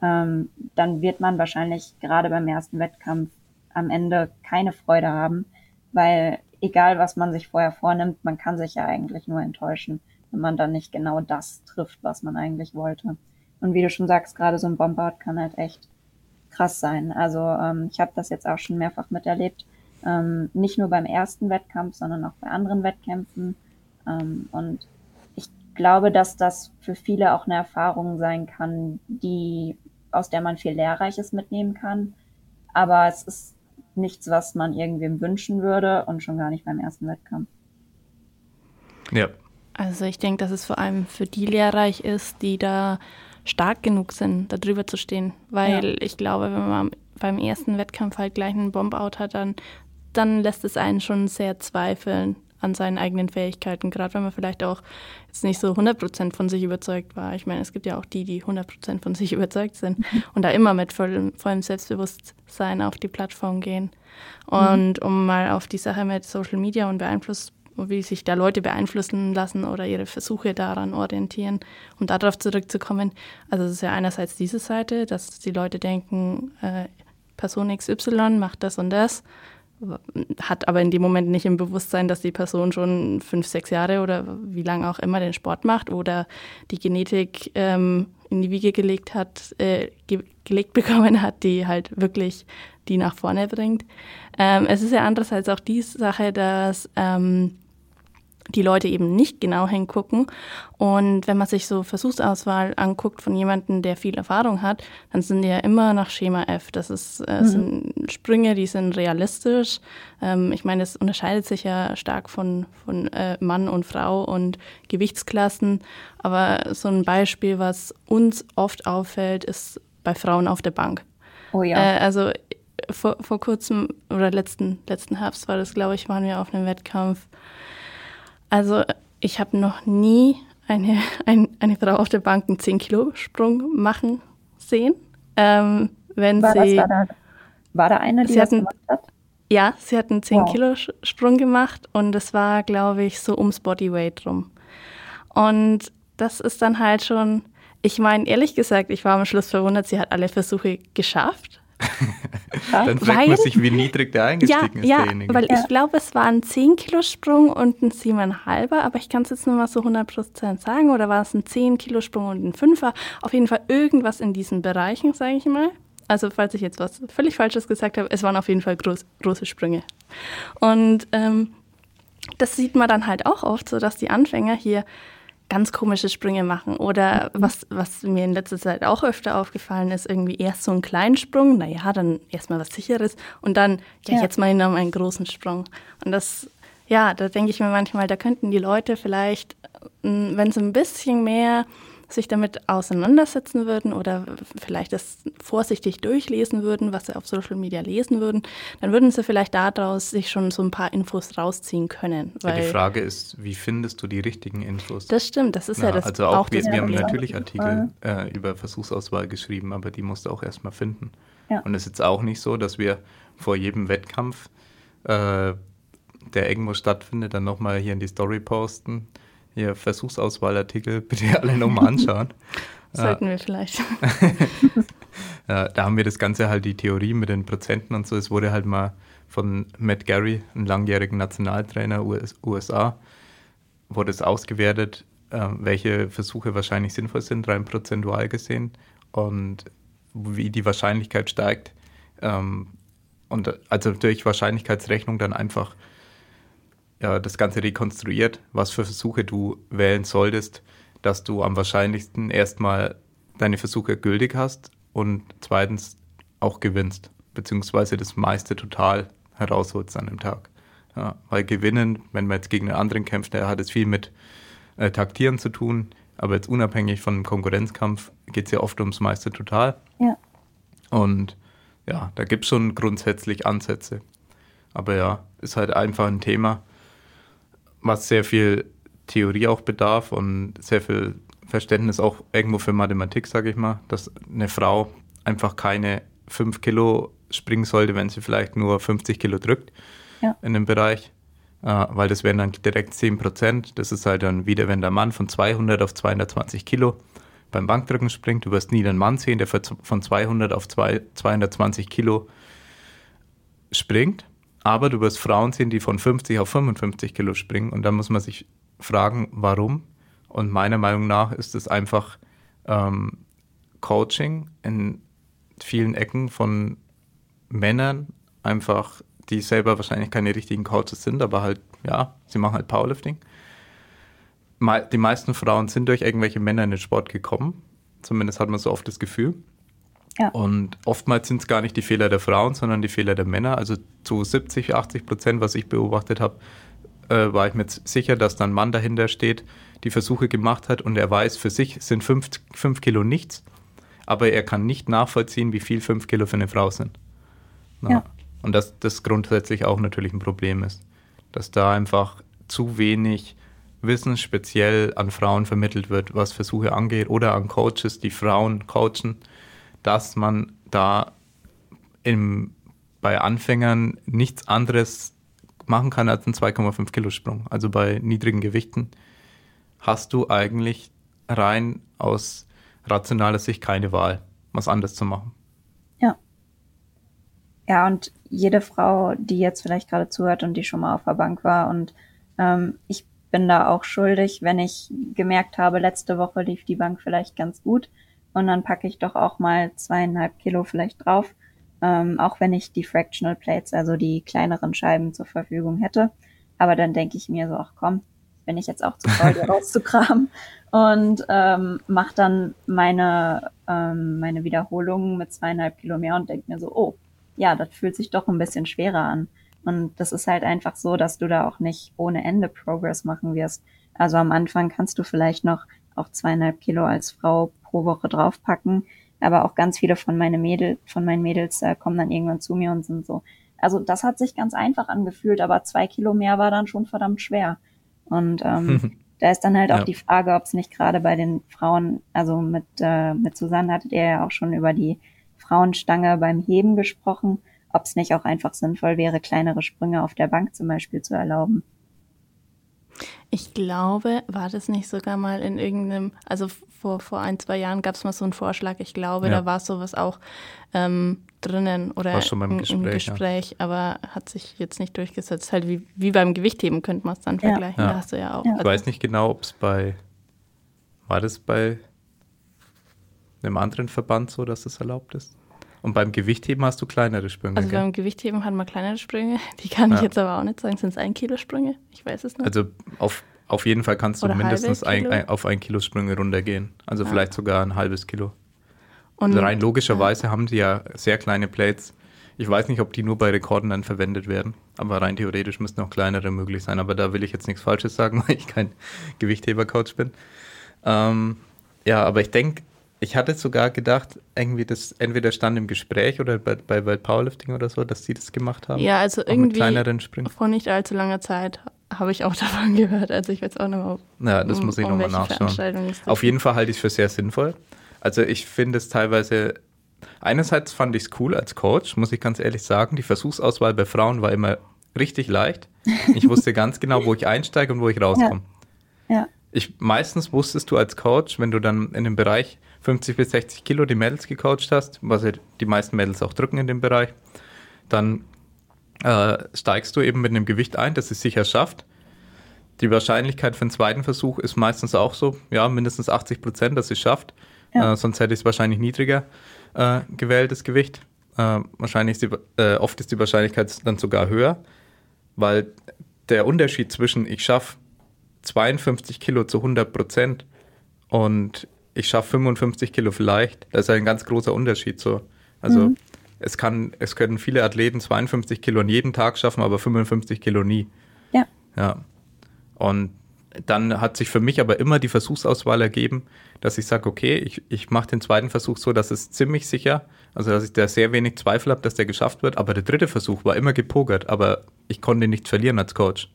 ähm, dann wird man wahrscheinlich gerade beim ersten Wettkampf am Ende keine Freude haben, weil egal was man sich vorher vornimmt, man kann sich ja eigentlich nur enttäuschen, wenn man dann nicht genau das trifft, was man eigentlich wollte. Und wie du schon sagst, gerade so ein Bombard kann halt echt krass sein. Also ähm, ich habe das jetzt auch schon mehrfach miterlebt, ähm, nicht nur beim ersten Wettkampf, sondern auch bei anderen Wettkämpfen. Ähm, und ich glaube, dass das für viele auch eine Erfahrung sein kann, die aus der man viel Lehrreiches mitnehmen kann. Aber es ist nichts, was man irgendwem wünschen würde und schon gar nicht beim ersten Wettkampf. Ja. Also ich denke, dass es vor allem für die lehrreich ist, die da stark genug sind, da drüber zu stehen. Weil ja. ich glaube, wenn man beim ersten Wettkampf halt gleich einen Bomb-Out hat, dann, dann lässt es einen schon sehr zweifeln an seinen eigenen Fähigkeiten, gerade wenn man vielleicht auch jetzt nicht so 100% von sich überzeugt war. Ich meine, es gibt ja auch die, die 100% von sich überzeugt sind mhm. und da immer mit vollem, vollem Selbstbewusstsein auf die Plattform gehen. Und mhm. um mal auf die Sache mit Social Media und Beeinfluss, wie sich da Leute beeinflussen lassen oder ihre Versuche daran orientieren, um darauf zurückzukommen. Also es ist ja einerseits diese Seite, dass die Leute denken, äh, Person XY macht das und das hat aber in dem Moment nicht im Bewusstsein, dass die Person schon fünf, sechs Jahre oder wie lange auch immer den Sport macht oder die Genetik ähm, in die Wiege gelegt hat, äh, ge gelegt bekommen hat, die halt wirklich die nach vorne bringt. Ähm, es ist ja andererseits auch die Sache, dass ähm, die Leute eben nicht genau hingucken. Und wenn man sich so Versuchsauswahl anguckt von jemandem, der viel Erfahrung hat, dann sind die ja immer nach Schema F. Das ist, äh, mhm. sind Sprünge, die sind realistisch. Ähm, ich meine, es unterscheidet sich ja stark von, von äh, Mann und Frau und Gewichtsklassen. Aber so ein Beispiel, was uns oft auffällt, ist bei Frauen auf der Bank. Oh ja. Äh, also vor, vor kurzem oder letzten, letzten Herbst war das, glaube ich, waren wir auf einem Wettkampf also ich habe noch nie eine, ein, eine Frau auf der Bank einen 10-Kilo-Sprung machen sehen. Ähm, wenn war, sie, da, da, war da eine, die das hatten, gemacht hat? Ja, sie hat einen 10-Kilo-Sprung gemacht und es war, glaube ich, so ums Bodyweight rum. Und das ist dann halt schon, Ich meine, ehrlich gesagt, ich war am Schluss verwundert, sie hat alle Versuche geschafft. Dann fragt weil, man sich, wie niedrig der eingestiegen ja, ist, derjenige. weil ich glaube, es war ein 10-Kilo-Sprung und ein 7,5er, aber ich kann es jetzt nur mal so 100% sagen. Oder war es ein 10-Kilo-Sprung und ein 5er? Auf jeden Fall irgendwas in diesen Bereichen, sage ich mal. Also falls ich jetzt was völlig Falsches gesagt habe, es waren auf jeden Fall groß, große Sprünge. Und ähm, das sieht man dann halt auch oft, so dass die Anfänger hier ganz komische Sprünge machen. Oder mhm. was, was mir in letzter Zeit auch öfter aufgefallen ist, irgendwie erst so einen kleinen Sprung, naja, dann erstmal was sicheres und dann, ja, ja. jetzt mal noch einen großen Sprung. Und das, ja, da denke ich mir manchmal, da könnten die Leute vielleicht, wenn sie ein bisschen mehr sich damit auseinandersetzen würden oder vielleicht das vorsichtig durchlesen würden, was sie auf Social Media lesen würden, dann würden sie vielleicht daraus sich schon so ein paar Infos rausziehen können. Ja, die Frage ist, wie findest du die richtigen Infos? Das stimmt, das ist ja, ja das Also auch, auch wir, wir haben natürlich Artikel äh, über Versuchsauswahl geschrieben, aber die musst du auch erstmal finden. Ja. Und es ist jetzt auch nicht so, dass wir vor jedem Wettkampf, äh, der irgendwo stattfindet, dann nochmal hier in die Story posten hier Versuchsauswahlartikel bitte alle nochmal anschauen. Sollten wir vielleicht. da haben wir das Ganze halt die Theorie mit den Prozenten und so. Es wurde halt mal von Matt Gary, einem langjährigen Nationaltrainer US, USA, wurde es ausgewertet, äh, welche Versuche wahrscheinlich sinnvoll sind, rein prozentual gesehen und wie die Wahrscheinlichkeit steigt. Ähm, und also durch Wahrscheinlichkeitsrechnung dann einfach ja, das Ganze rekonstruiert, was für Versuche du wählen solltest, dass du am wahrscheinlichsten erstmal deine Versuche gültig hast und zweitens auch gewinnst, beziehungsweise das meiste total herausholst an dem Tag. Ja, weil gewinnen, wenn man jetzt gegen einen anderen kämpft, der hat es viel mit äh, Taktieren zu tun, aber jetzt unabhängig von Konkurrenzkampf geht es ja oft ums meiste total. Ja. Und ja, da gibt es schon grundsätzlich Ansätze. Aber ja, ist halt einfach ein Thema, was sehr viel Theorie auch bedarf und sehr viel Verständnis auch irgendwo für Mathematik, sage ich mal, dass eine Frau einfach keine 5 Kilo springen sollte, wenn sie vielleicht nur 50 Kilo drückt ja. in dem Bereich, äh, weil das wären dann direkt 10 Prozent. Das ist halt dann wieder, wenn der Mann von 200 auf 220 Kilo beim Bankdrücken springt. Du wirst nie einen Mann sehen, der von 200 auf 220 Kilo springt. Aber du wirst Frauen sehen, die von 50 auf 55 Kilo springen. Und da muss man sich fragen, warum. Und meiner Meinung nach ist es einfach ähm, Coaching in vielen Ecken von Männern, einfach, die selber wahrscheinlich keine richtigen Coaches sind, aber halt, ja, sie machen halt Powerlifting. Die meisten Frauen sind durch irgendwelche Männer in den Sport gekommen. Zumindest hat man so oft das Gefühl. Ja. Und oftmals sind es gar nicht die Fehler der Frauen, sondern die Fehler der Männer. Also zu 70, 80 Prozent, was ich beobachtet habe, äh, war ich mir sicher, dass da ein Mann dahinter steht, die Versuche gemacht hat und er weiß, für sich sind 5 Kilo nichts, aber er kann nicht nachvollziehen, wie viel 5 Kilo für eine Frau sind. Ja. Und dass das grundsätzlich auch natürlich ein Problem ist, dass da einfach zu wenig Wissen speziell an Frauen vermittelt wird, was Versuche angeht oder an Coaches, die Frauen coachen dass man da im, bei Anfängern nichts anderes machen kann als einen 2,5 Kilo Sprung. Also bei niedrigen Gewichten hast du eigentlich rein aus rationaler Sicht keine Wahl, was anders zu machen. Ja. Ja, und jede Frau, die jetzt vielleicht gerade zuhört und die schon mal auf der Bank war und ähm, ich bin da auch schuldig, wenn ich gemerkt habe, letzte Woche lief die Bank vielleicht ganz gut, und dann packe ich doch auch mal zweieinhalb Kilo vielleicht drauf, ähm, auch wenn ich die Fractional Plates, also die kleineren Scheiben zur Verfügung hätte. Aber dann denke ich mir so, ach komm, bin ich jetzt auch zu faul, die rauszukramen und ähm, mache dann meine, ähm, meine Wiederholungen mit zweieinhalb Kilo mehr und denke mir so, oh, ja, das fühlt sich doch ein bisschen schwerer an. Und das ist halt einfach so, dass du da auch nicht ohne Ende Progress machen wirst. Also am Anfang kannst du vielleicht noch auch zweieinhalb Kilo als Frau pro Woche draufpacken. Aber auch ganz viele von, meine Mädel, von meinen Mädels äh, kommen dann irgendwann zu mir und sind so. Also das hat sich ganz einfach angefühlt, aber zwei Kilo mehr war dann schon verdammt schwer. Und ähm, da ist dann halt auch ja. die Frage, ob es nicht gerade bei den Frauen, also mit, äh, mit Susanne hattet ihr ja auch schon über die Frauenstange beim Heben gesprochen, ob es nicht auch einfach sinnvoll wäre, kleinere Sprünge auf der Bank zum Beispiel zu erlauben. Ich glaube, war das nicht sogar mal in irgendeinem, also vor, vor ein, zwei Jahren gab es mal so einen Vorschlag. Ich glaube, ja. da war sowas auch ähm, drinnen oder war schon beim im, im Gespräch, ja. aber hat sich jetzt nicht durchgesetzt. Halt wie, wie beim Gewichtheben könnte man es dann vergleichen. Da hast du ja auch. Ich also weiß nicht genau, ob es bei, war das bei einem anderen Verband so, dass das erlaubt ist? Und beim Gewichtheben hast du kleinere Sprünge. Also beim Gewichtheben hat man kleinere Sprünge. Die kann ja. ich jetzt aber auch nicht sagen. Sind es ein Kilo Sprünge? Ich weiß es nicht. Also auf, auf jeden Fall kannst du Oder mindestens ein, ein, auf ein Kilo Sprünge runtergehen. Also ja. vielleicht sogar ein halbes Kilo. Und also rein logischerweise ja. haben die ja sehr kleine Plates. Ich weiß nicht, ob die nur bei Rekorden dann verwendet werden, aber rein theoretisch müssten auch kleinere möglich sein. Aber da will ich jetzt nichts Falsches sagen, weil ich kein Gewichtheber-Coach bin. Ähm, ja, aber ich denke, ich hatte sogar gedacht, irgendwie das entweder stand im Gespräch oder bei, bei, bei Powerlifting oder so, dass sie das gemacht haben. Ja, also irgendwie kleineren Springen. vor nicht allzu langer Zeit habe ich auch davon gehört. Also ich weiß auch noch mal. Ja, das um, muss ich um nochmal nachschauen. Auf jeden Fall halte ich es für sehr sinnvoll. Also ich finde es teilweise, einerseits fand ich es cool als Coach, muss ich ganz ehrlich sagen. Die Versuchsauswahl bei Frauen war immer richtig leicht. Ich wusste ganz genau, wo ich einsteige und wo ich rauskomme. Ja. ja. Ich, meistens wusstest du als Coach, wenn du dann in dem Bereich 50 bis 60 Kilo die Mädels gecoacht hast, was ja die meisten Mädels auch drücken in dem Bereich, dann äh, steigst du eben mit einem Gewicht ein, das es sicher schafft. Die Wahrscheinlichkeit für einen zweiten Versuch ist meistens auch so, ja, mindestens 80 Prozent, dass es schafft. Ja. Äh, sonst hätte ich es wahrscheinlich niedriger äh, gewählt, das Gewicht. Äh, wahrscheinlich ist die, äh, oft ist die Wahrscheinlichkeit dann sogar höher, weil der Unterschied zwischen ich schaffe 52 Kilo zu 100 Prozent und ich schaffe 55 Kilo vielleicht. Das ist ein ganz großer Unterschied so. Also mhm. es kann, es können viele Athleten 52 Kilo an jedem Tag schaffen, aber 55 Kilo nie. Ja. Ja. Und dann hat sich für mich aber immer die Versuchsauswahl ergeben, dass ich sage, okay, ich, ich mache den zweiten Versuch so, dass es ziemlich sicher, also dass ich da sehr wenig Zweifel habe, dass der geschafft wird. Aber der dritte Versuch war immer gepokert, aber ich konnte nicht verlieren als Coach.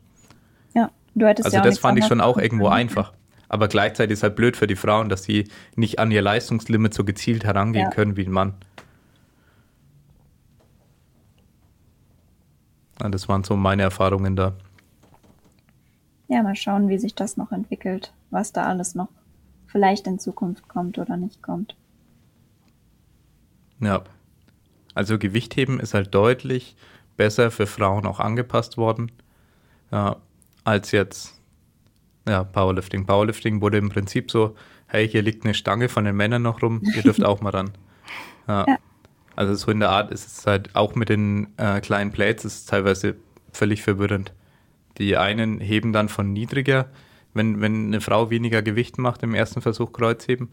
Ja, du hättest Also ja das fand ich schon auch irgendwo einfach. Aber gleichzeitig ist es halt blöd für die Frauen, dass sie nicht an ihr Leistungslimit so gezielt herangehen ja. können wie ein Mann. Ja, das waren so meine Erfahrungen da. Ja, mal schauen, wie sich das noch entwickelt, was da alles noch vielleicht in Zukunft kommt oder nicht kommt. Ja. Also Gewichtheben ist halt deutlich besser für Frauen auch angepasst worden, ja, als jetzt ja, Powerlifting. Powerlifting wurde im Prinzip so, hey, hier liegt eine Stange von den Männern noch rum, ihr dürft auch mal ran. Ja. ja. Also so in der Art ist es halt auch mit den äh, kleinen Plates ist es teilweise völlig verwirrend. Die einen heben dann von niedriger, wenn, wenn eine Frau weniger Gewicht macht im ersten Versuch Kreuzheben.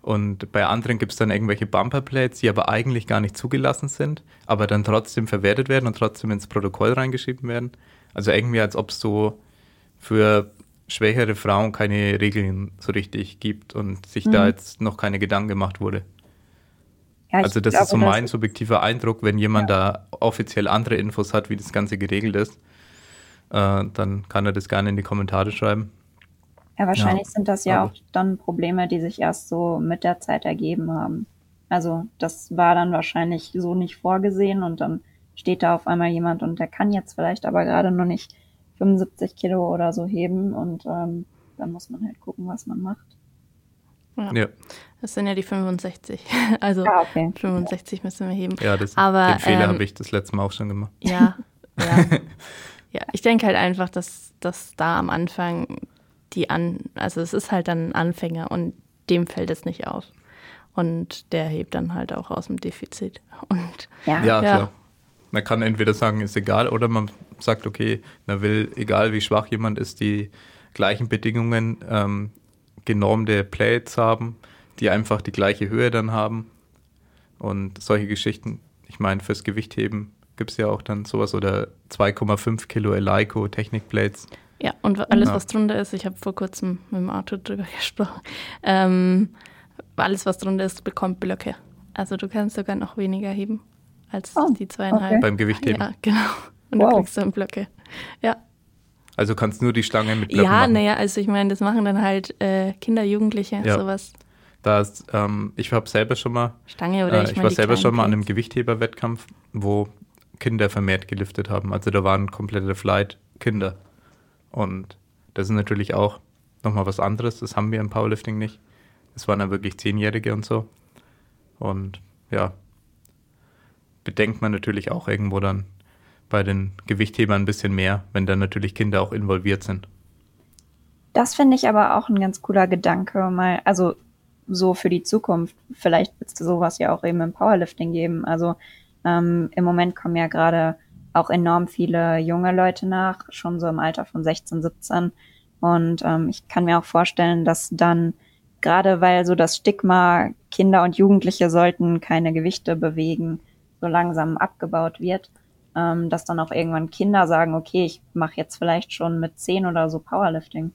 Und bei anderen gibt es dann irgendwelche Bumperplates, die aber eigentlich gar nicht zugelassen sind, aber dann trotzdem verwertet werden und trotzdem ins Protokoll reingeschrieben werden. Also irgendwie, als ob es so für schwächere Frauen keine Regeln so richtig gibt und sich mhm. da jetzt noch keine Gedanken gemacht wurde. Ja, also das glaube, ist so mein subjektiver Eindruck, wenn jemand ja. da offiziell andere Infos hat, wie das Ganze geregelt ist, äh, dann kann er das gerne in die Kommentare schreiben. Ja, wahrscheinlich ja, sind das ja auch dann Probleme, die sich erst so mit der Zeit ergeben haben. Also das war dann wahrscheinlich so nicht vorgesehen und dann steht da auf einmal jemand und der kann jetzt vielleicht aber gerade noch nicht 75 Kilo oder so heben und ähm, dann muss man halt gucken, was man macht. Ja. ja. Das sind ja die 65. Also ah, okay. 65 müssen wir heben. Ja, das, Aber, den Fehler ähm, habe ich das letzte Mal auch schon gemacht. Ja, ja. ja, ich denke halt einfach, dass, dass da am Anfang die an, also es ist halt dann ein Anfänger und dem fällt es nicht auf. Und der hebt dann halt auch aus dem Defizit. Und ja, ja, ja. klar. Man kann entweder sagen, ist egal, oder man sagt, okay, man will, egal wie schwach jemand ist, die gleichen Bedingungen, ähm, genormte Plates haben, die einfach die gleiche Höhe dann haben. Und solche Geschichten, ich meine, fürs Gewichtheben gibt es ja auch dann sowas oder 2,5 Kilo Eleiko Technikplates. Ja, und alles, ja. was drunter ist, ich habe vor kurzem mit dem Arthur drüber gesprochen, ähm, alles, was drunter ist, bekommt Blöcke. Also du kannst sogar noch weniger heben als oh, die zweieinhalb. Okay. Beim Gewichtheben? Ja, genau. Und wow. du kriegst dann Blöcke. Ja. Also kannst nur die Stange mit Blöcken ja, machen? Ja, naja, also ich meine, das machen dann halt äh, Kinder, Jugendliche, ja. sowas. Das, ähm, ich habe selber schon mal, Stange oder äh, ich, ich war selber schon mal an einem Gewichtheber-Wettkampf, wo Kinder vermehrt geliftet haben. Also da waren komplette Flight Kinder. Und das ist natürlich auch nochmal was anderes. Das haben wir im Powerlifting nicht. es waren ja wirklich Zehnjährige und so. Und ja, bedenkt man natürlich auch irgendwo dann bei den Gewichthebern ein bisschen mehr, wenn dann natürlich Kinder auch involviert sind. Das finde ich aber auch ein ganz cooler Gedanke, mal, also so für die Zukunft. Vielleicht wird es sowas ja auch eben im Powerlifting geben. Also ähm, im Moment kommen ja gerade auch enorm viele junge Leute nach, schon so im Alter von 16, 17. Und ähm, ich kann mir auch vorstellen, dass dann gerade weil so das Stigma, Kinder und Jugendliche sollten keine Gewichte bewegen, so langsam abgebaut wird, ähm, dass dann auch irgendwann Kinder sagen, okay, ich mache jetzt vielleicht schon mit 10 oder so Powerlifting.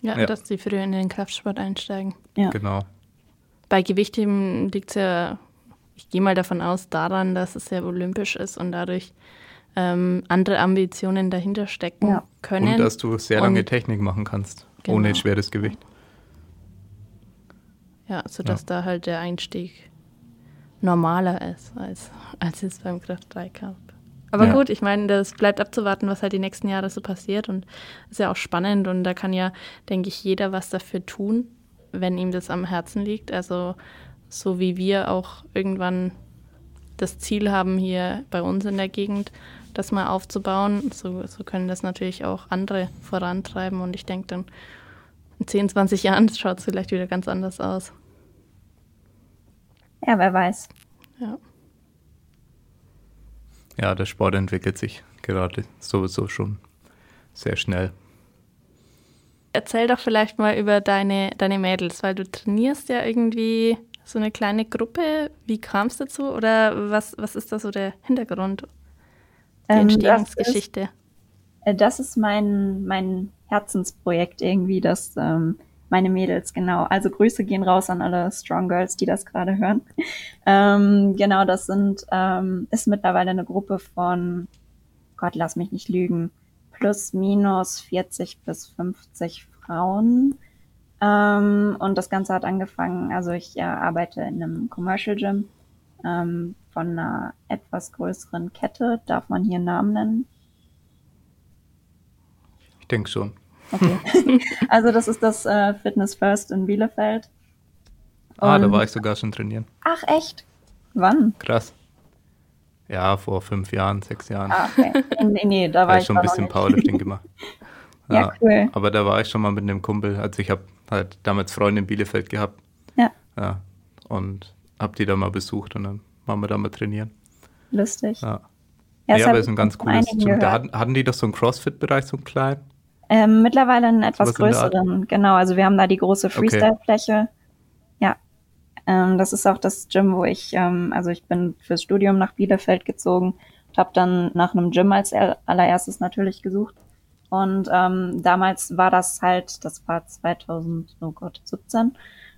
Ja, ja, dass sie früher in den Kraftsport einsteigen. Ja. Genau. Bei Gewichtheben liegt es ja, ich gehe mal davon aus, daran, dass es sehr olympisch ist und dadurch ähm, andere Ambitionen dahinter stecken ja. können. Und dass du sehr lange und, Technik machen kannst, genau. ohne schweres Gewicht. Ja, sodass ja. da halt der Einstieg normaler ist als, als jetzt beim Kraft-3-Kampf. Aber ja. gut, ich meine, das bleibt abzuwarten, was halt die nächsten Jahre so passiert und ist ja auch spannend und da kann ja, denke ich, jeder was dafür tun, wenn ihm das am Herzen liegt. Also so wie wir auch irgendwann das Ziel haben, hier bei uns in der Gegend das mal aufzubauen, so, so können das natürlich auch andere vorantreiben und ich denke dann in 10, 20 Jahren schaut es vielleicht wieder ganz anders aus. Ja, wer weiß. Ja. Ja, der Sport entwickelt sich gerade sowieso schon sehr schnell. Erzähl doch vielleicht mal über deine, deine Mädels, weil du trainierst ja irgendwie so eine kleine Gruppe. Wie kam es dazu oder was, was ist da so der Hintergrund, die ähm, Entstehungsgeschichte? Das ist, äh, das ist mein, mein Herzensprojekt irgendwie, das ähm, meine Mädels, genau. Also Grüße gehen raus an alle Strong Girls, die das gerade hören. Ähm, genau, das sind, ähm, ist mittlerweile eine Gruppe von, Gott, lass mich nicht lügen, plus minus 40 bis 50 Frauen. Ähm, und das Ganze hat angefangen, also ich äh, arbeite in einem Commercial Gym ähm, von einer etwas größeren Kette. Darf man hier Namen nennen? Ich denke schon. Okay. also das ist das äh, Fitness First in Bielefeld. Und ah, da war ich sogar schon trainieren. Ach, echt? Wann? Krass. Ja, vor fünf Jahren, sechs Jahren. Ah, okay. Nee, nee, da war ich schon ein bisschen Powerlifting gemacht. ja, ja, cool. Aber da war ich schon mal mit einem Kumpel. Also ich habe halt damals Freunde in Bielefeld gehabt. Ja. Ja. Und habe die da mal besucht und dann waren wir da mal trainieren. Lustig. Ja. Ja, ja aber es ist ein ganz cooles. Zum, da hatten, hatten die doch so einen Crossfit-Bereich, so einen kleinen? Ähm, mittlerweile einen etwas so größeren, genau. Also wir haben da die große Freestyle-Fläche. Okay. Ja. Ähm, das ist auch das Gym, wo ich, ähm, also ich bin fürs Studium nach Bielefeld gezogen und habe dann nach einem Gym als allererstes natürlich gesucht. Und ähm, damals war das halt, das war 2000, oh Gott, 17.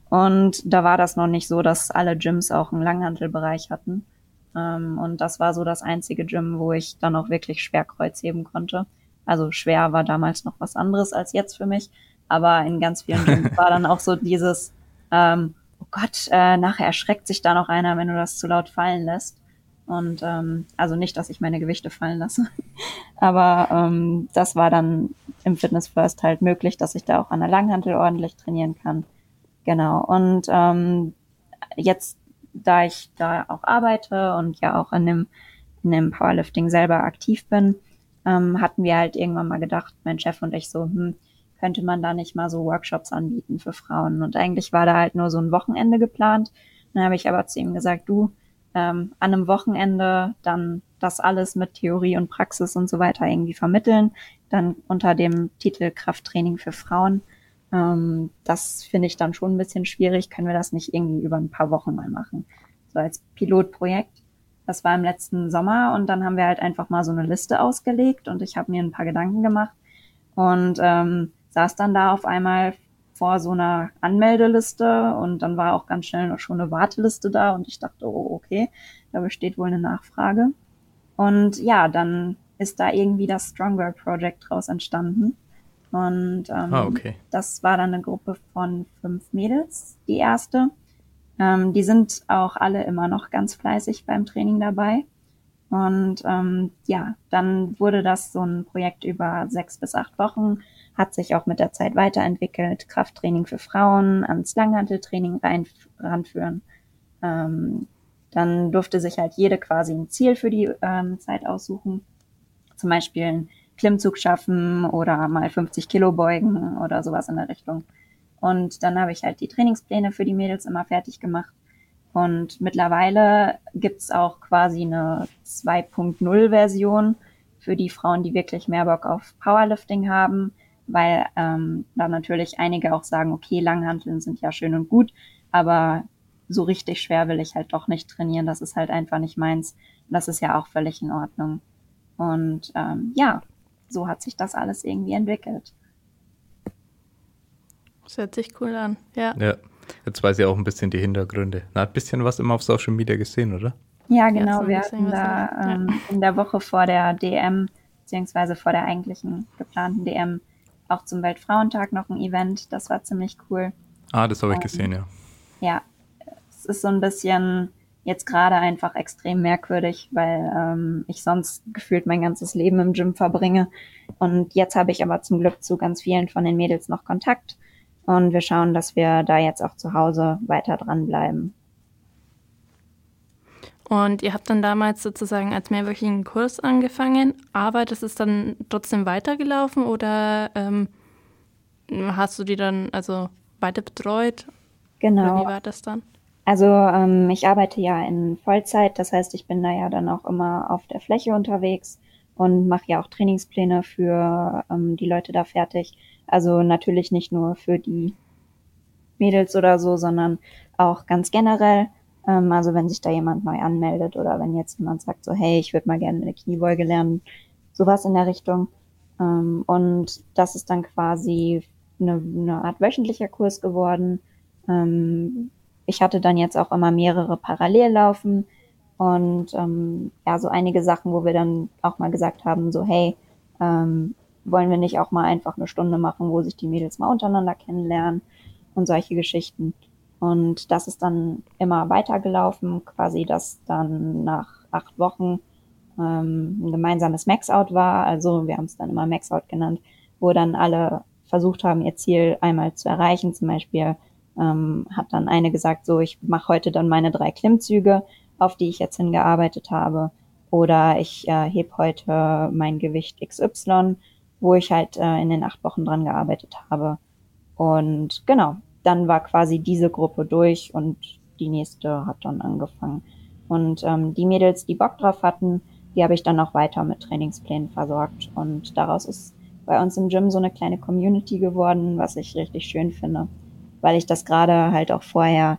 Und da war das noch nicht so, dass alle Gyms auch einen Langhantelbereich hatten. Ähm, und das war so das einzige Gym, wo ich dann auch wirklich Schwerkreuz heben konnte. Also schwer war damals noch was anderes als jetzt für mich. Aber in ganz vielen Gyms war dann auch so dieses, ähm, oh Gott, äh, nachher erschreckt sich da noch einer, wenn du das zu laut fallen lässt. Und ähm, also nicht, dass ich meine Gewichte fallen lasse. Aber ähm, das war dann im Fitness First halt möglich, dass ich da auch an der Langhantel ordentlich trainieren kann. Genau. Und ähm, jetzt, da ich da auch arbeite und ja auch in dem, in dem Powerlifting selber aktiv bin, ähm, hatten wir halt irgendwann mal gedacht, mein Chef und ich so, hm, könnte man da nicht mal so Workshops anbieten für Frauen? Und eigentlich war da halt nur so ein Wochenende geplant. Dann habe ich aber zu ihm gesagt, du, ähm, an einem Wochenende dann das alles mit Theorie und Praxis und so weiter irgendwie vermitteln, dann unter dem Titel Krafttraining für Frauen. Ähm, das finde ich dann schon ein bisschen schwierig. Können wir das nicht irgendwie über ein paar Wochen mal machen? So als Pilotprojekt. Das war im letzten Sommer und dann haben wir halt einfach mal so eine Liste ausgelegt und ich habe mir ein paar Gedanken gemacht und ähm, saß dann da auf einmal vor so einer Anmeldeliste und dann war auch ganz schnell noch schon eine Warteliste da und ich dachte, oh, okay, da besteht wohl eine Nachfrage. Und ja, dann ist da irgendwie das Stronger Project draus entstanden. Und ähm, ah, okay. das war dann eine Gruppe von fünf Mädels, die erste. Ähm, die sind auch alle immer noch ganz fleißig beim Training dabei. Und ähm, ja, dann wurde das so ein Projekt über sechs bis acht Wochen, hat sich auch mit der Zeit weiterentwickelt, Krafttraining für Frauen, ans Langhanteltraining rein, ranführen. Ähm, dann durfte sich halt jede quasi ein Ziel für die ähm, Zeit aussuchen. Zum Beispiel einen Klimmzug schaffen oder mal 50 Kilo beugen oder sowas in der Richtung. Und dann habe ich halt die Trainingspläne für die Mädels immer fertig gemacht. Und mittlerweile gibt's auch quasi eine 2.0-Version für die Frauen, die wirklich mehr Bock auf Powerlifting haben, weil ähm, da natürlich einige auch sagen, okay, Langhanteln sind ja schön und gut, aber so richtig schwer will ich halt doch nicht trainieren. Das ist halt einfach nicht meins. Das ist ja auch völlig in Ordnung. Und ähm, ja, so hat sich das alles irgendwie entwickelt. Das hört sich cool an, ja. Ja, jetzt weiß ich auch ein bisschen die Hintergründe. Na, hat ein bisschen was immer auf Social Media gesehen, oder? Ja, genau. Ja, wir hatten da ähm, ja. in der Woche vor der DM, beziehungsweise vor der eigentlichen geplanten DM, auch zum Weltfrauentag noch ein Event. Das war ziemlich cool. Ah, das habe ich ähm, gesehen, ja. Ja, es ist so ein bisschen jetzt gerade einfach extrem merkwürdig, weil ähm, ich sonst gefühlt mein ganzes Leben im Gym verbringe. Und jetzt habe ich aber zum Glück zu ganz vielen von den Mädels noch Kontakt. Und wir schauen, dass wir da jetzt auch zu Hause weiter dranbleiben. Und ihr habt dann damals sozusagen als mehrwöchigen Kurs angefangen, aber das ist dann trotzdem weitergelaufen oder ähm, hast du die dann also weiter betreut? Genau. Oder wie war das dann? Also ähm, ich arbeite ja in Vollzeit, das heißt, ich bin da ja dann auch immer auf der Fläche unterwegs und mache ja auch Trainingspläne für ähm, die Leute da fertig. Also natürlich nicht nur für die Mädels oder so, sondern auch ganz generell. Ähm, also wenn sich da jemand neu anmeldet oder wenn jetzt jemand sagt so, hey, ich würde mal gerne eine Kniebeuge lernen, sowas in der Richtung. Ähm, und das ist dann quasi eine, eine Art wöchentlicher Kurs geworden. Ähm, ich hatte dann jetzt auch immer mehrere parallel laufen und ähm, ja, so einige Sachen, wo wir dann auch mal gesagt haben, so hey, ähm, wollen wir nicht auch mal einfach eine Stunde machen, wo sich die Mädels mal untereinander kennenlernen und solche Geschichten. Und das ist dann immer weitergelaufen, quasi, dass dann nach acht Wochen ähm, ein gemeinsames Maxout war. Also wir haben es dann immer Maxout genannt, wo dann alle versucht haben, ihr Ziel einmal zu erreichen. Zum Beispiel ähm, hat dann eine gesagt, so, ich mache heute dann meine drei Klimmzüge, auf die ich jetzt hingearbeitet habe. Oder ich äh, heb heute mein Gewicht XY, wo ich halt äh, in den acht Wochen dran gearbeitet habe. Und genau, dann war quasi diese Gruppe durch und die nächste hat dann angefangen. Und ähm, die Mädels, die Bock drauf hatten, die habe ich dann auch weiter mit Trainingsplänen versorgt. Und daraus ist bei uns im Gym so eine kleine Community geworden, was ich richtig schön finde weil ich das gerade halt auch vorher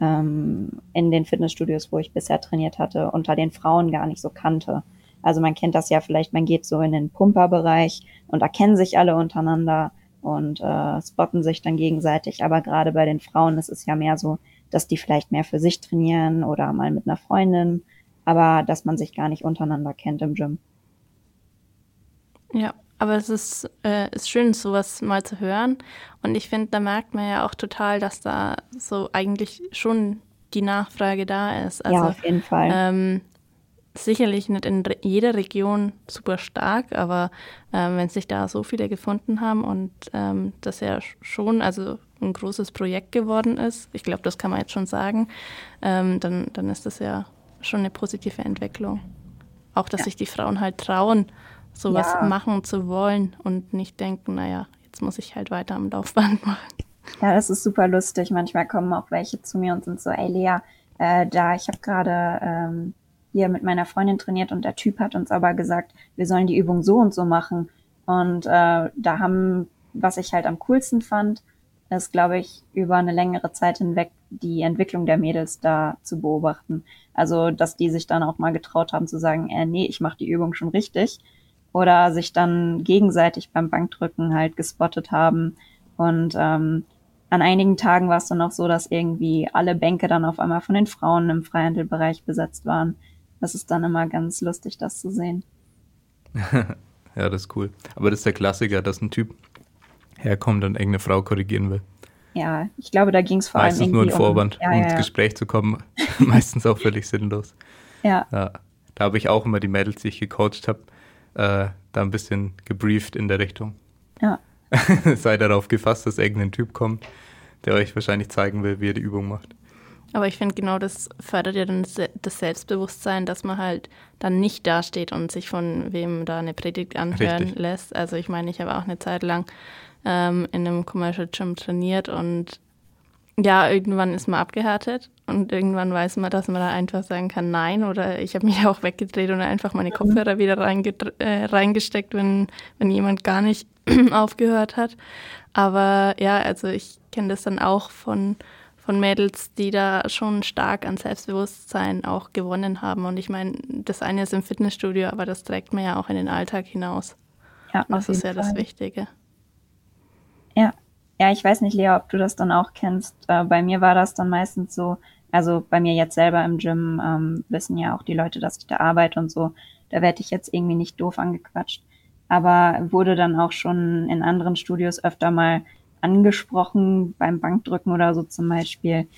ähm, in den Fitnessstudios, wo ich bisher trainiert hatte, unter den Frauen gar nicht so kannte. Also man kennt das ja vielleicht, man geht so in den Pumperbereich und da kennen sich alle untereinander und äh, spotten sich dann gegenseitig. Aber gerade bei den Frauen ist es ja mehr so, dass die vielleicht mehr für sich trainieren oder mal mit einer Freundin, aber dass man sich gar nicht untereinander kennt im Gym. Ja, aber es ist, äh, ist schön, sowas mal zu hören. Und ich finde, da merkt man ja auch total, dass da so eigentlich schon die Nachfrage da ist. Also, ja, auf jeden Fall. Ähm, sicherlich nicht in jeder Region super stark, aber ähm, wenn sich da so viele gefunden haben und ähm, das ja schon also ein großes Projekt geworden ist, ich glaube, das kann man jetzt schon sagen, ähm, dann, dann ist das ja schon eine positive Entwicklung. Auch, dass ja. sich die Frauen halt trauen, sowas ja. machen zu wollen und nicht denken, naja, jetzt muss ich halt weiter am Laufband machen. Ja, das ist super lustig. Manchmal kommen auch welche zu mir und sind so, ey Lea, äh, da, ich habe gerade ähm, hier mit meiner Freundin trainiert und der Typ hat uns aber gesagt, wir sollen die Übung so und so machen. Und äh, da haben, was ich halt am coolsten fand, ist, glaube ich, über eine längere Zeit hinweg die Entwicklung der Mädels da zu beobachten. Also, dass die sich dann auch mal getraut haben zu sagen, äh, nee, ich mache die Übung schon richtig oder sich dann gegenseitig beim Bankdrücken halt gespottet haben. Und ähm, an einigen Tagen war es dann auch so, dass irgendwie alle Bänke dann auf einmal von den Frauen im Freihandelbereich besetzt waren. Das ist dann immer ganz lustig, das zu sehen. ja, das ist cool. Aber das ist der Klassiker, dass ein Typ herkommt und irgendeine Frau korrigieren will. Ja, ich glaube, da ging es vor Meistens allem nur ein Vorwand, um, ja, um ja, ins Gespräch zu kommen. Meistens auch völlig sinnlos. Ja. ja. da habe ich auch immer die Mädels, die ich gecoacht habe, äh, da ein bisschen gebrieft in der Richtung. Ja. Sei darauf gefasst, dass irgendein Typ kommt, der euch wahrscheinlich zeigen will, wie ihr die Übung macht. Aber ich finde genau das fördert ja dann das Selbstbewusstsein, dass man halt dann nicht dasteht und sich von wem da eine Predigt anhören Richtig. lässt. Also ich meine, ich habe auch eine Zeit lang ähm, in einem Commercial Gym trainiert und ja, irgendwann ist man abgehärtet und irgendwann weiß man, dass man da einfach sagen kann, nein. Oder ich habe mich auch weggedreht und einfach meine Kopfhörer wieder äh, reingesteckt, wenn, wenn jemand gar nicht aufgehört hat. Aber ja, also ich kenne das dann auch von von Mädels, die da schon stark an Selbstbewusstsein auch gewonnen haben. Und ich meine, das eine ist im Fitnessstudio, aber das trägt man ja auch in den Alltag hinaus. Ja, das ist ja Fall. das Wichtige. Ja. Ja, ich weiß nicht, Lea, ob du das dann auch kennst. Äh, bei mir war das dann meistens so, also bei mir jetzt selber im Gym ähm, wissen ja auch die Leute, dass ich da arbeite und so. Da werde ich jetzt irgendwie nicht doof angequatscht. Aber wurde dann auch schon in anderen Studios öfter mal angesprochen beim Bankdrücken oder so zum Beispiel,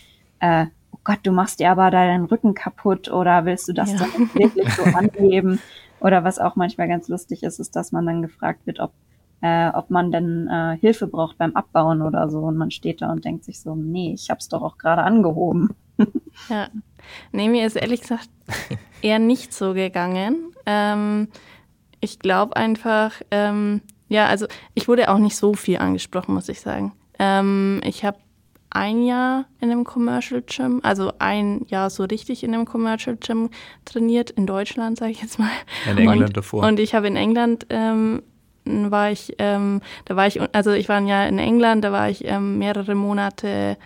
äh, oh Gott, du machst dir aber deinen Rücken kaputt oder willst du das ja. dann wirklich so anheben? Oder was auch manchmal ganz lustig ist, ist, dass man dann gefragt wird, ob, äh, ob man denn äh, Hilfe braucht beim Abbauen oder so. Und man steht da und denkt sich so, nee, ich hab's doch auch gerade angehoben. ja. Nee, mir ist ehrlich gesagt eher nicht so gegangen. Ähm, ich glaube einfach, ähm, ja, also ich wurde auch nicht so viel angesprochen, muss ich sagen. Ähm, ich habe ein Jahr in einem Commercial Gym, also ein Jahr so richtig in einem Commercial Gym trainiert, in Deutschland, sage ich jetzt mal. In England und, davor. Und ich habe in England ähm, war ich, ähm, da war ich, also ich war ein Jahr in England, da war ich ähm, mehrere Monate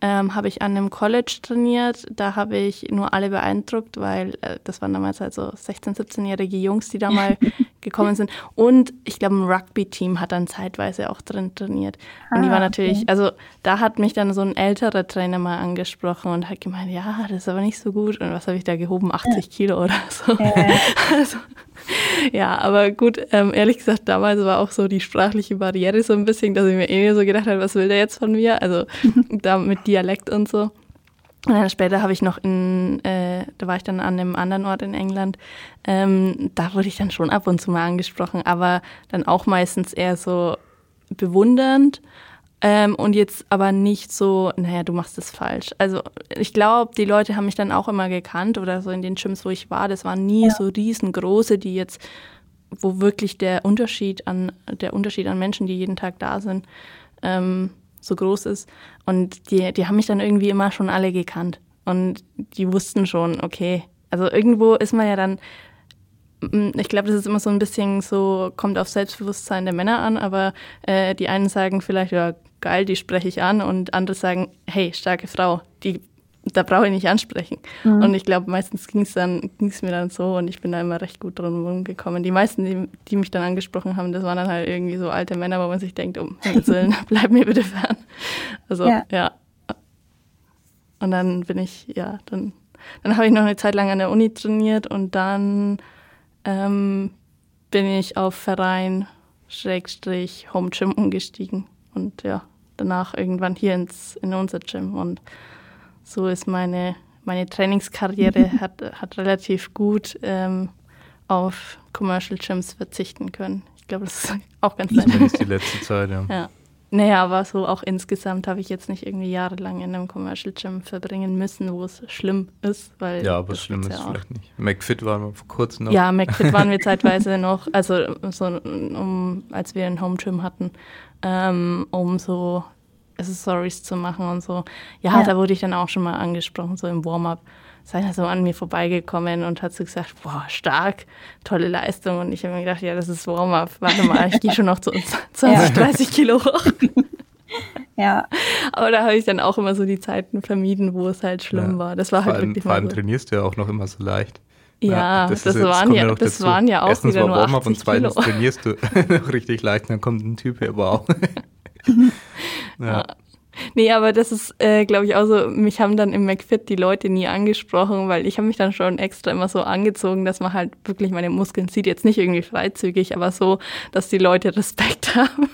ähm, habe ich an einem College trainiert. Da habe ich nur alle beeindruckt, weil äh, das waren damals halt so 16-, 17-jährige Jungs, die da mal gekommen sind. Und ich glaube, ein Rugby-Team hat dann zeitweise auch drin trainiert. Und die war ah, natürlich, okay. also da hat mich dann so ein älterer Trainer mal angesprochen und hat gemeint, ja, das ist aber nicht so gut. Und was habe ich da gehoben? 80 ja. Kilo oder so. Ja. Also, ja, aber gut, ähm, ehrlich gesagt, damals war auch so die sprachliche Barriere so ein bisschen, dass ich mir eh so gedacht habe, was will der jetzt von mir? Also da mit Dialekt und so. Und dann später habe ich noch in, äh, da war ich dann an einem anderen Ort in England, ähm, da wurde ich dann schon ab und zu mal angesprochen, aber dann auch meistens eher so bewundernd ähm, und jetzt aber nicht so, naja, du machst das falsch. Also ich glaube, die Leute haben mich dann auch immer gekannt oder so in den Gyms, wo ich war. Das waren nie ja. so riesengroße, die jetzt, wo wirklich der Unterschied an, der Unterschied an Menschen, die jeden Tag da sind, ähm, so groß ist. Und die, die haben mich dann irgendwie immer schon alle gekannt. Und die wussten schon, okay, also irgendwo ist man ja dann ich glaube, das ist immer so ein bisschen so, kommt auf Selbstbewusstsein der Männer an, aber äh, die einen sagen vielleicht, ja, geil, die spreche ich an und andere sagen, hey, starke Frau, die, da brauche ich nicht ansprechen. Mhm. Und ich glaube, meistens ging es dann, ging's mir dann so und ich bin da immer recht gut drum rumgekommen. Die meisten, die, die mich dann angesprochen haben, das waren dann halt irgendwie so alte Männer, wo man sich denkt, um Himmels Willen, bleib mir bitte fern. Also, ja. ja. Und dann bin ich, ja, dann, dann habe ich noch eine Zeit lang an der Uni trainiert und dann ähm, bin ich auf Verein Schrägstrich Home Gym umgestiegen und ja, danach irgendwann hier ins, in unser Gym und so ist meine, meine Trainingskarriere hat, hat relativ gut ähm, auf Commercial Gyms verzichten können. Ich glaube, das ist auch ganz nett. Das ist die letzte Zeit, ja. ja. Naja, aber so auch insgesamt habe ich jetzt nicht irgendwie jahrelang in einem Commercial Gym verbringen müssen, wo es schlimm ist. Weil ja, aber schlimm ist ja vielleicht nicht. McFit waren wir vor kurzem noch. Ja, McFit waren wir zeitweise noch, also so, um, als wir ein Home Gym hatten, ähm, um so Accessories zu machen und so. Ja, ja, da wurde ich dann auch schon mal angesprochen, so im Warm-up ist einer so an mir vorbeigekommen und hat so gesagt, boah, stark, tolle Leistung. Und ich habe mir gedacht, ja, das ist Warm-up. Warte mal, ich gehe schon noch zu 20, 30 Kilo hoch. Ja. Aber da habe ich dann auch immer so die Zeiten vermieden, wo es halt schlimm ja. war. Das war vor halt allem, wirklich Vor allem trainierst du ja auch noch immer so leicht. Ja, das, das, waren, ja, das waren ja auch Erstens wieder war nur 80 und zweitens Kilo. trainierst du noch richtig leicht und dann kommt ein Typ her, wow. ja. ja. Nee, aber das ist, äh, glaube ich, auch so, mich haben dann im McFit die Leute nie angesprochen, weil ich habe mich dann schon extra immer so angezogen, dass man halt wirklich meine Muskeln sieht. Jetzt nicht irgendwie freizügig, aber so, dass die Leute Respekt haben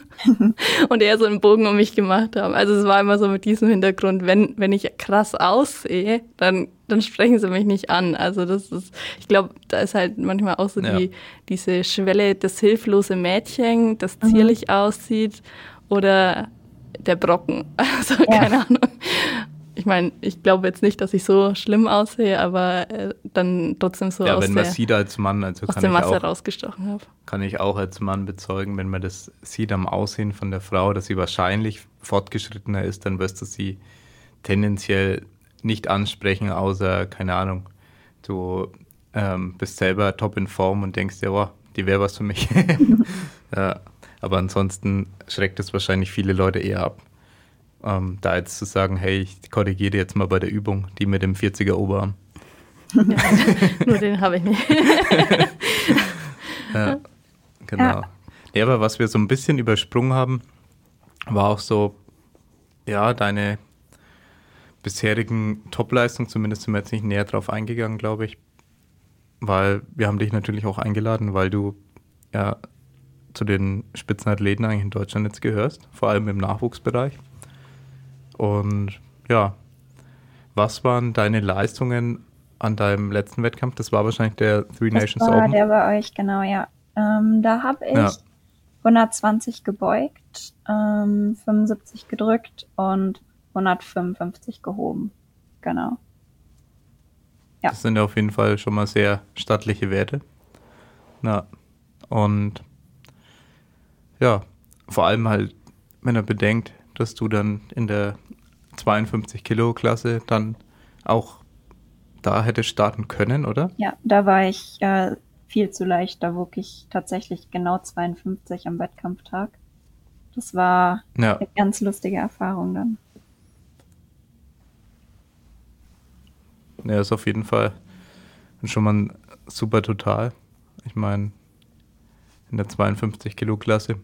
und eher so einen Bogen um mich gemacht haben. Also es war immer so mit diesem Hintergrund, wenn, wenn ich krass aussehe, dann dann sprechen sie mich nicht an. Also das ist, ich glaube, da ist halt manchmal auch so ja. die, diese Schwelle, das hilflose Mädchen, das mhm. zierlich mhm. aussieht oder der Brocken. Also ja. keine Ahnung. Ich meine, ich glaube jetzt nicht, dass ich so schlimm aussehe, aber äh, dann trotzdem so ja, aus wenn man sieht als Mann, also aus kann der Masse ich auch, rausgestochen habe. Kann ich auch als Mann bezeugen, wenn man das sieht am Aussehen von der Frau, dass sie wahrscheinlich fortgeschrittener ist, dann wirst du sie tendenziell nicht ansprechen, außer, keine Ahnung, du ähm, bist selber top in Form und denkst dir, oh, die wäre was für mich. ja, aber ansonsten schreckt es wahrscheinlich viele Leute eher ab. Ähm, da jetzt zu sagen, hey, ich korrigiere jetzt mal bei der Übung, die mit dem 40er Oberarm. Ja, nur den habe ich nicht. ja, genau. Ja. ja, aber was wir so ein bisschen übersprungen haben, war auch so, ja, deine bisherigen Topleistungen, zumindest sind wir jetzt nicht näher drauf eingegangen, glaube ich. Weil wir haben dich natürlich auch eingeladen, weil du ja zu den Spitzenathleten eigentlich in Deutschland jetzt gehörst, vor allem im Nachwuchsbereich. Und ja, was waren deine Leistungen an deinem letzten Wettkampf? Das war wahrscheinlich der Three das Nations war Open. Der bei euch, genau, ja. Ähm, da habe ich ja. 120 gebeugt, ähm, 75 gedrückt und 155 gehoben. Genau. Ja. Das sind ja auf jeden Fall schon mal sehr stattliche Werte. Na, und ja, vor allem halt, wenn er bedenkt, dass du dann in der 52 Kilo Klasse dann auch da hättest starten können, oder? Ja, da war ich äh, viel zu leicht. Da wog ich tatsächlich genau 52 am Wettkampftag. Das war ja. eine ganz lustige Erfahrung dann. Ja, ist auf jeden Fall schon mal ein super Total. Ich meine, in der 52 Kilo Klasse,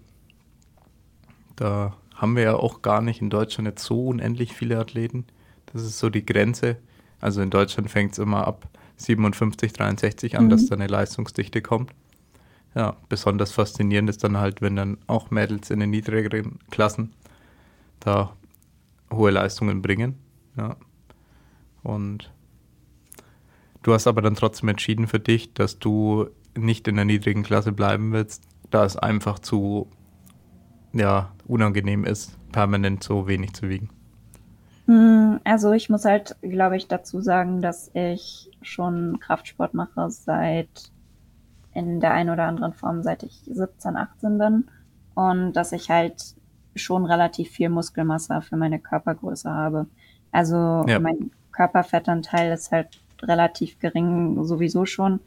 da haben wir ja auch gar nicht in Deutschland jetzt so unendlich viele Athleten. Das ist so die Grenze. Also in Deutschland fängt es immer ab 57, 63 an, mhm. dass da eine Leistungsdichte kommt. Ja, besonders faszinierend ist dann halt, wenn dann auch Mädels in den niedrigeren Klassen da hohe Leistungen bringen. Ja. Und du hast aber dann trotzdem entschieden für dich, dass du nicht in der niedrigen Klasse bleiben willst, da es einfach zu ja, unangenehm ist, permanent so wenig zu wiegen? Hm, also ich muss halt, glaube ich, dazu sagen, dass ich schon Kraftsport mache seit in der einen oder anderen Form, seit ich 17, 18 bin und dass ich halt schon relativ viel Muskelmasse für meine Körpergröße habe. Also ja. mein Körperfettanteil ist halt relativ gering sowieso schon.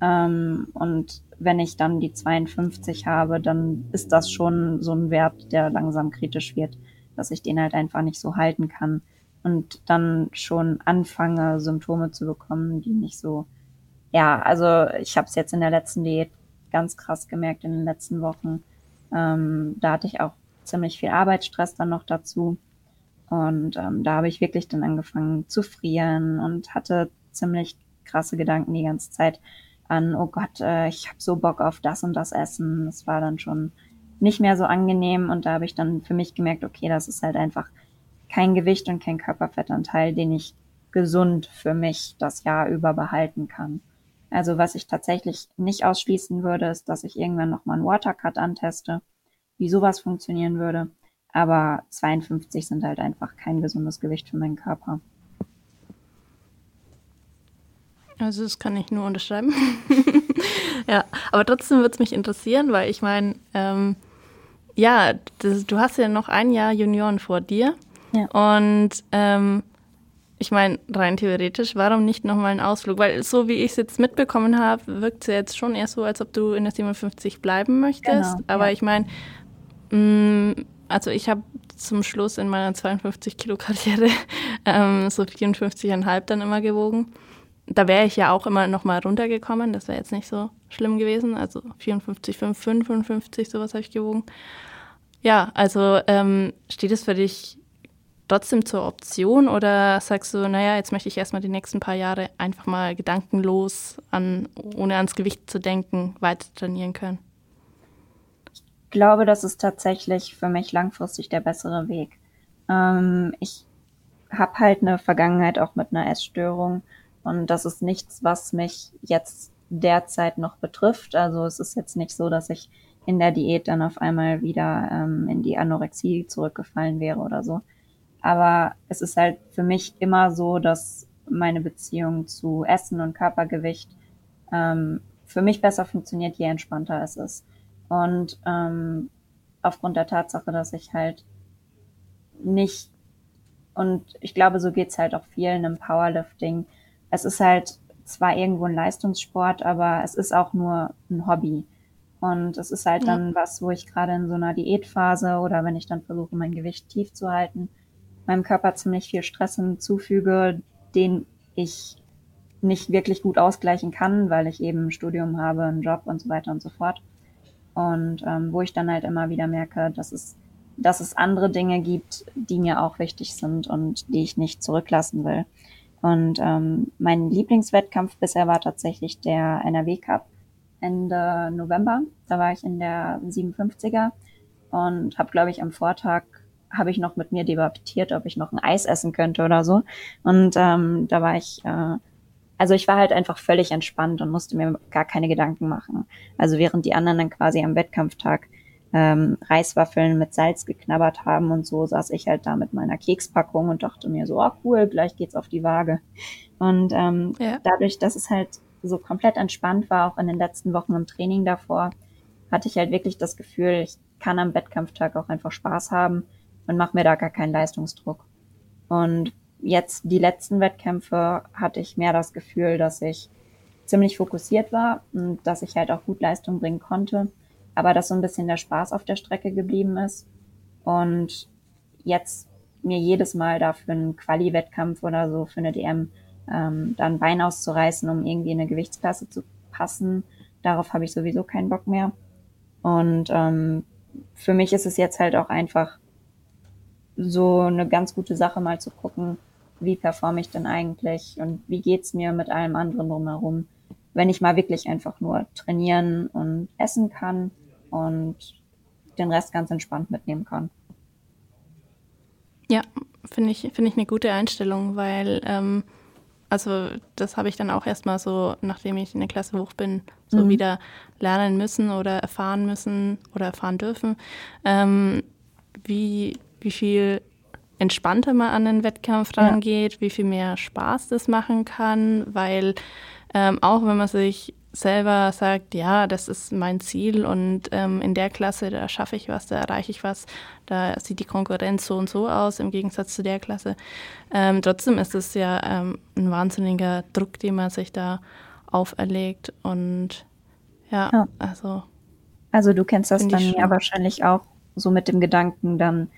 Ähm, und wenn ich dann die 52 habe, dann ist das schon so ein Wert, der langsam kritisch wird, dass ich den halt einfach nicht so halten kann und dann schon anfange, Symptome zu bekommen, die nicht so, ja, also ich habe es jetzt in der letzten Diät ganz krass gemerkt in den letzten Wochen. Ähm, da hatte ich auch ziemlich viel Arbeitsstress dann noch dazu. Und ähm, da habe ich wirklich dann angefangen zu frieren und hatte ziemlich krasse Gedanken die ganze Zeit an, oh Gott, äh, ich habe so Bock auf das und das Essen. Das war dann schon nicht mehr so angenehm und da habe ich dann für mich gemerkt, okay, das ist halt einfach kein Gewicht und kein Körperfettanteil, den ich gesund für mich das Jahr über behalten kann. Also was ich tatsächlich nicht ausschließen würde, ist, dass ich irgendwann nochmal einen Watercut anteste, wie sowas funktionieren würde. Aber 52 sind halt einfach kein gesundes Gewicht für meinen Körper. Also das kann ich nur unterschreiben. ja, aber trotzdem würde es mich interessieren, weil ich meine, ähm, ja, das, du hast ja noch ein Jahr Junioren vor dir. Ja. Und ähm, ich meine, rein theoretisch, warum nicht nochmal einen Ausflug? Weil so wie ich es jetzt mitbekommen habe, wirkt es ja jetzt schon eher so, als ob du in der 57 bleiben möchtest. Genau, aber ja. ich meine, mm, also ich habe zum Schluss in meiner 52 Kilo Karriere ähm, so 54,5 dann immer gewogen da wäre ich ja auch immer noch mal runtergekommen. Das wäre jetzt nicht so schlimm gewesen. Also 54, 5, 55, sowas habe ich gewogen. Ja, also ähm, steht es für dich trotzdem zur Option oder sagst du, naja, jetzt möchte ich erstmal die nächsten paar Jahre einfach mal gedankenlos, an, ohne ans Gewicht zu denken, weiter trainieren können? Ich glaube, das ist tatsächlich für mich langfristig der bessere Weg. Ähm, ich habe halt eine Vergangenheit auch mit einer Essstörung und das ist nichts, was mich jetzt derzeit noch betrifft. Also es ist jetzt nicht so, dass ich in der Diät dann auf einmal wieder ähm, in die Anorexie zurückgefallen wäre oder so. Aber es ist halt für mich immer so, dass meine Beziehung zu Essen und Körpergewicht ähm, für mich besser funktioniert, je entspannter es ist. Und ähm, aufgrund der Tatsache, dass ich halt nicht, und ich glaube, so geht's halt auch vielen im Powerlifting. Es ist halt zwar irgendwo ein Leistungssport, aber es ist auch nur ein Hobby. Und es ist halt ja. dann was, wo ich gerade in so einer Diätphase oder wenn ich dann versuche, mein Gewicht tief zu halten, meinem Körper ziemlich viel Stress hinzufüge, den ich nicht wirklich gut ausgleichen kann, weil ich eben ein Studium habe, einen Job und so weiter und so fort. Und ähm, wo ich dann halt immer wieder merke, dass es, dass es andere Dinge gibt, die mir auch wichtig sind und die ich nicht zurücklassen will. Und ähm, mein Lieblingswettkampf bisher war tatsächlich der NRW Cup Ende November. Da war ich in der 57er und habe, glaube ich, am Vortag habe ich noch mit mir debattiert, ob ich noch ein Eis essen könnte oder so. Und ähm, da war ich, äh, also ich war halt einfach völlig entspannt und musste mir gar keine Gedanken machen. Also während die anderen dann quasi am Wettkampftag ähm, Reiswaffeln mit Salz geknabbert haben und so, saß ich halt da mit meiner Kekspackung und dachte mir so, oh cool, gleich geht's auf die Waage. Und ähm, ja. dadurch, dass es halt so komplett entspannt war, auch in den letzten Wochen im Training davor, hatte ich halt wirklich das Gefühl, ich kann am Wettkampftag auch einfach Spaß haben und mache mir da gar keinen Leistungsdruck. Und jetzt die letzten Wettkämpfe hatte ich mehr das Gefühl, dass ich ziemlich fokussiert war und dass ich halt auch gut Leistung bringen konnte, aber dass so ein bisschen der Spaß auf der Strecke geblieben ist. Und jetzt mir jedes Mal dafür einen Quali-Wettkampf oder so für eine DM ähm, dann Bein auszureißen, um irgendwie in eine Gewichtsklasse zu passen, darauf habe ich sowieso keinen Bock mehr. Und ähm, für mich ist es jetzt halt auch einfach so eine ganz gute Sache, mal zu gucken, wie performe ich denn eigentlich und wie geht's mir mit allem anderen drumherum, wenn ich mal wirklich einfach nur trainieren und essen kann und den Rest ganz entspannt mitnehmen kann. Ja, finde ich, finde ich eine gute Einstellung, weil ähm, also das habe ich dann auch erstmal so, nachdem ich in der Klasse hoch bin, so mhm. wieder lernen müssen oder erfahren müssen oder erfahren dürfen, ähm, wie, wie viel entspannter man an den Wettkampf rangeht, ja. wie viel mehr Spaß das machen kann, weil ähm, auch wenn man sich selber sagt, ja, das ist mein Ziel und ähm, in der Klasse, da schaffe ich was, da erreiche ich was, da sieht die Konkurrenz so und so aus im Gegensatz zu der Klasse. Ähm, trotzdem ist es ja ähm, ein wahnsinniger Druck, den man sich da auferlegt und ja, ja. also. Also du kennst das dann ja wahrscheinlich auch so mit dem Gedanken dann,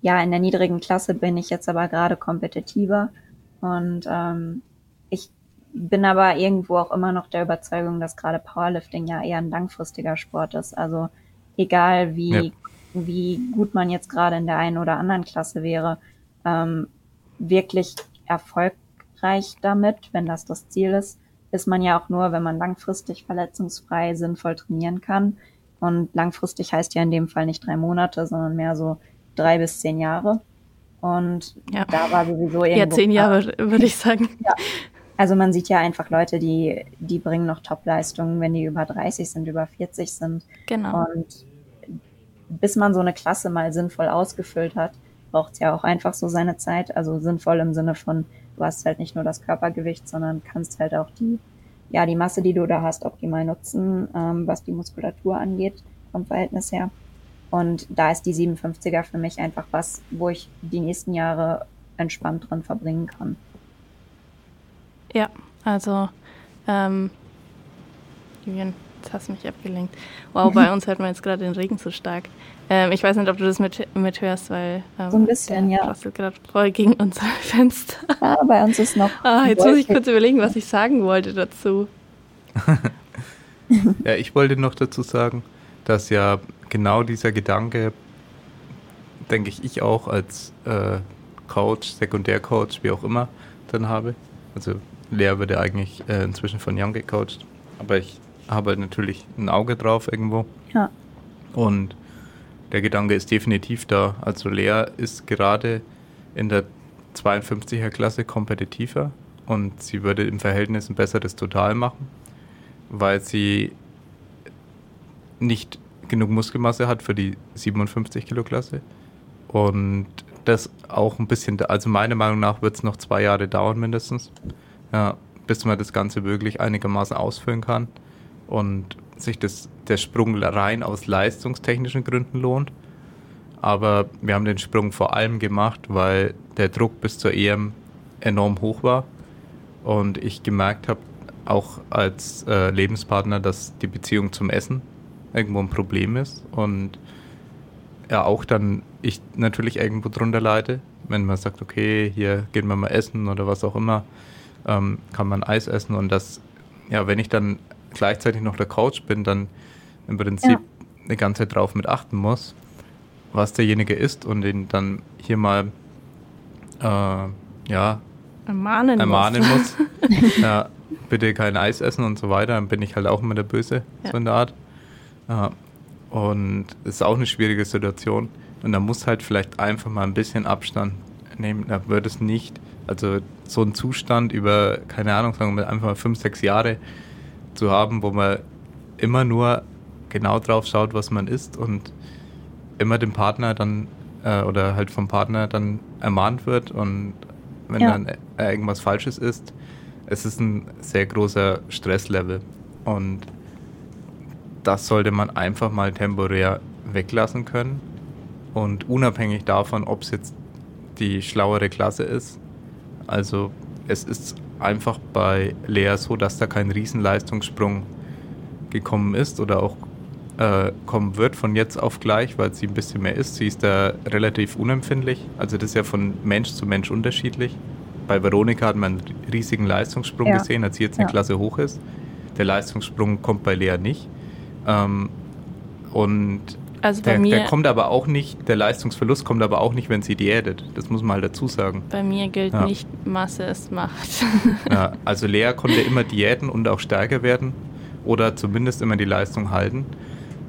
ja, in der niedrigen Klasse bin ich jetzt aber gerade kompetitiver und ähm, ich bin aber irgendwo auch immer noch der Überzeugung, dass gerade Powerlifting ja eher ein langfristiger Sport ist. Also egal wie, ja. wie gut man jetzt gerade in der einen oder anderen Klasse wäre, ähm, wirklich erfolgreich damit, wenn das das Ziel ist, ist man ja auch nur, wenn man langfristig verletzungsfrei sinnvoll trainieren kann. Und langfristig heißt ja in dem Fall nicht drei Monate, sondern mehr so drei bis zehn Jahre. Und ja. da war sowieso irgendwo. Ja, zehn Jahre, würde ich sagen. Ja. Also man sieht ja einfach Leute, die, die bringen noch Top-Leistungen, wenn die über 30 sind, über 40 sind. Genau. Und bis man so eine Klasse mal sinnvoll ausgefüllt hat, braucht es ja auch einfach so seine Zeit. Also sinnvoll im Sinne von, du hast halt nicht nur das Körpergewicht, sondern kannst halt auch die, ja, die Masse, die du da hast, optimal nutzen, ähm, was die Muskulatur angeht, vom Verhältnis her. Und da ist die 57er für mich einfach was, wo ich die nächsten Jahre entspannt drin verbringen kann. Ja, also, ähm, Julian, jetzt hast du mich abgelenkt. Wow, bei uns hört man jetzt gerade den Regen so stark. Ähm, ich weiß nicht, ob du das mit, mit hörst, weil ähm, so ein bisschen, ja. gerade voll gegen unser Fenster. Ja, bei uns ist noch. Ah, jetzt muss ich kurz überlegen, was ich sagen wollte dazu. ja, ich wollte noch dazu sagen, dass ja genau dieser Gedanke, denke ich, ich auch als äh, Coach, Sekundärcoach, wie auch immer, dann habe. Also Lea wird ja eigentlich äh, inzwischen von Young gecoacht, aber ich habe halt natürlich ein Auge drauf irgendwo. Ja. Und der Gedanke ist definitiv da. Also Lea ist gerade in der 52er Klasse kompetitiver und sie würde im Verhältnis ein besseres Total machen, weil sie nicht genug Muskelmasse hat für die 57 Kilo Klasse und das auch ein bisschen, also meiner Meinung nach wird es noch zwei Jahre dauern mindestens, ja, bis man das Ganze wirklich einigermaßen ausfüllen kann und sich das, der Sprung rein aus leistungstechnischen Gründen lohnt. Aber wir haben den Sprung vor allem gemacht, weil der Druck bis zur EM enorm hoch war und ich gemerkt habe, auch als äh, Lebenspartner, dass die Beziehung zum Essen irgendwo ein Problem ist und ja auch dann ich natürlich irgendwo drunter leide, wenn man sagt, okay, hier gehen wir mal essen oder was auch immer, ähm, kann man Eis essen und das, ja, wenn ich dann gleichzeitig noch der Coach bin, dann im Prinzip ja. eine ganze Zeit drauf mit achten muss, was derjenige isst und ihn dann hier mal äh, ja ermahnen, ermahnen muss. muss. ja, bitte kein Eis essen und so weiter, dann bin ich halt auch immer der Böse, ja. so in der Art. Ja, und es ist auch eine schwierige Situation. Und da muss halt vielleicht einfach mal ein bisschen Abstand nehmen. Da wird es nicht, also so ein Zustand über, keine Ahnung, sagen wir einfach mal fünf, sechs Jahre zu haben, wo man immer nur genau drauf schaut, was man isst und immer dem Partner dann äh, oder halt vom Partner dann ermahnt wird und wenn ja. dann äh, irgendwas Falsches ist, es ist ein sehr großer Stresslevel und das sollte man einfach mal temporär weglassen können und unabhängig davon, ob es jetzt die schlauere Klasse ist. Also es ist einfach bei Lea so, dass da kein Riesenleistungssprung gekommen ist oder auch äh, kommen wird von jetzt auf gleich, weil sie ein bisschen mehr ist. Sie ist da relativ unempfindlich. Also das ist ja von Mensch zu Mensch unterschiedlich. Bei Veronika hat man einen riesigen Leistungssprung ja. gesehen, als sie jetzt eine ja. Klasse hoch ist. Der Leistungssprung kommt bei Lea nicht. Ähm, und also bei der, mir, der kommt aber auch nicht, der Leistungsverlust kommt aber auch nicht, wenn sie diätet. Das muss man halt dazu sagen. Bei mir gilt ja. nicht, Masse ist Macht. ja, also Lea konnte immer diäten und auch stärker werden oder zumindest immer die Leistung halten.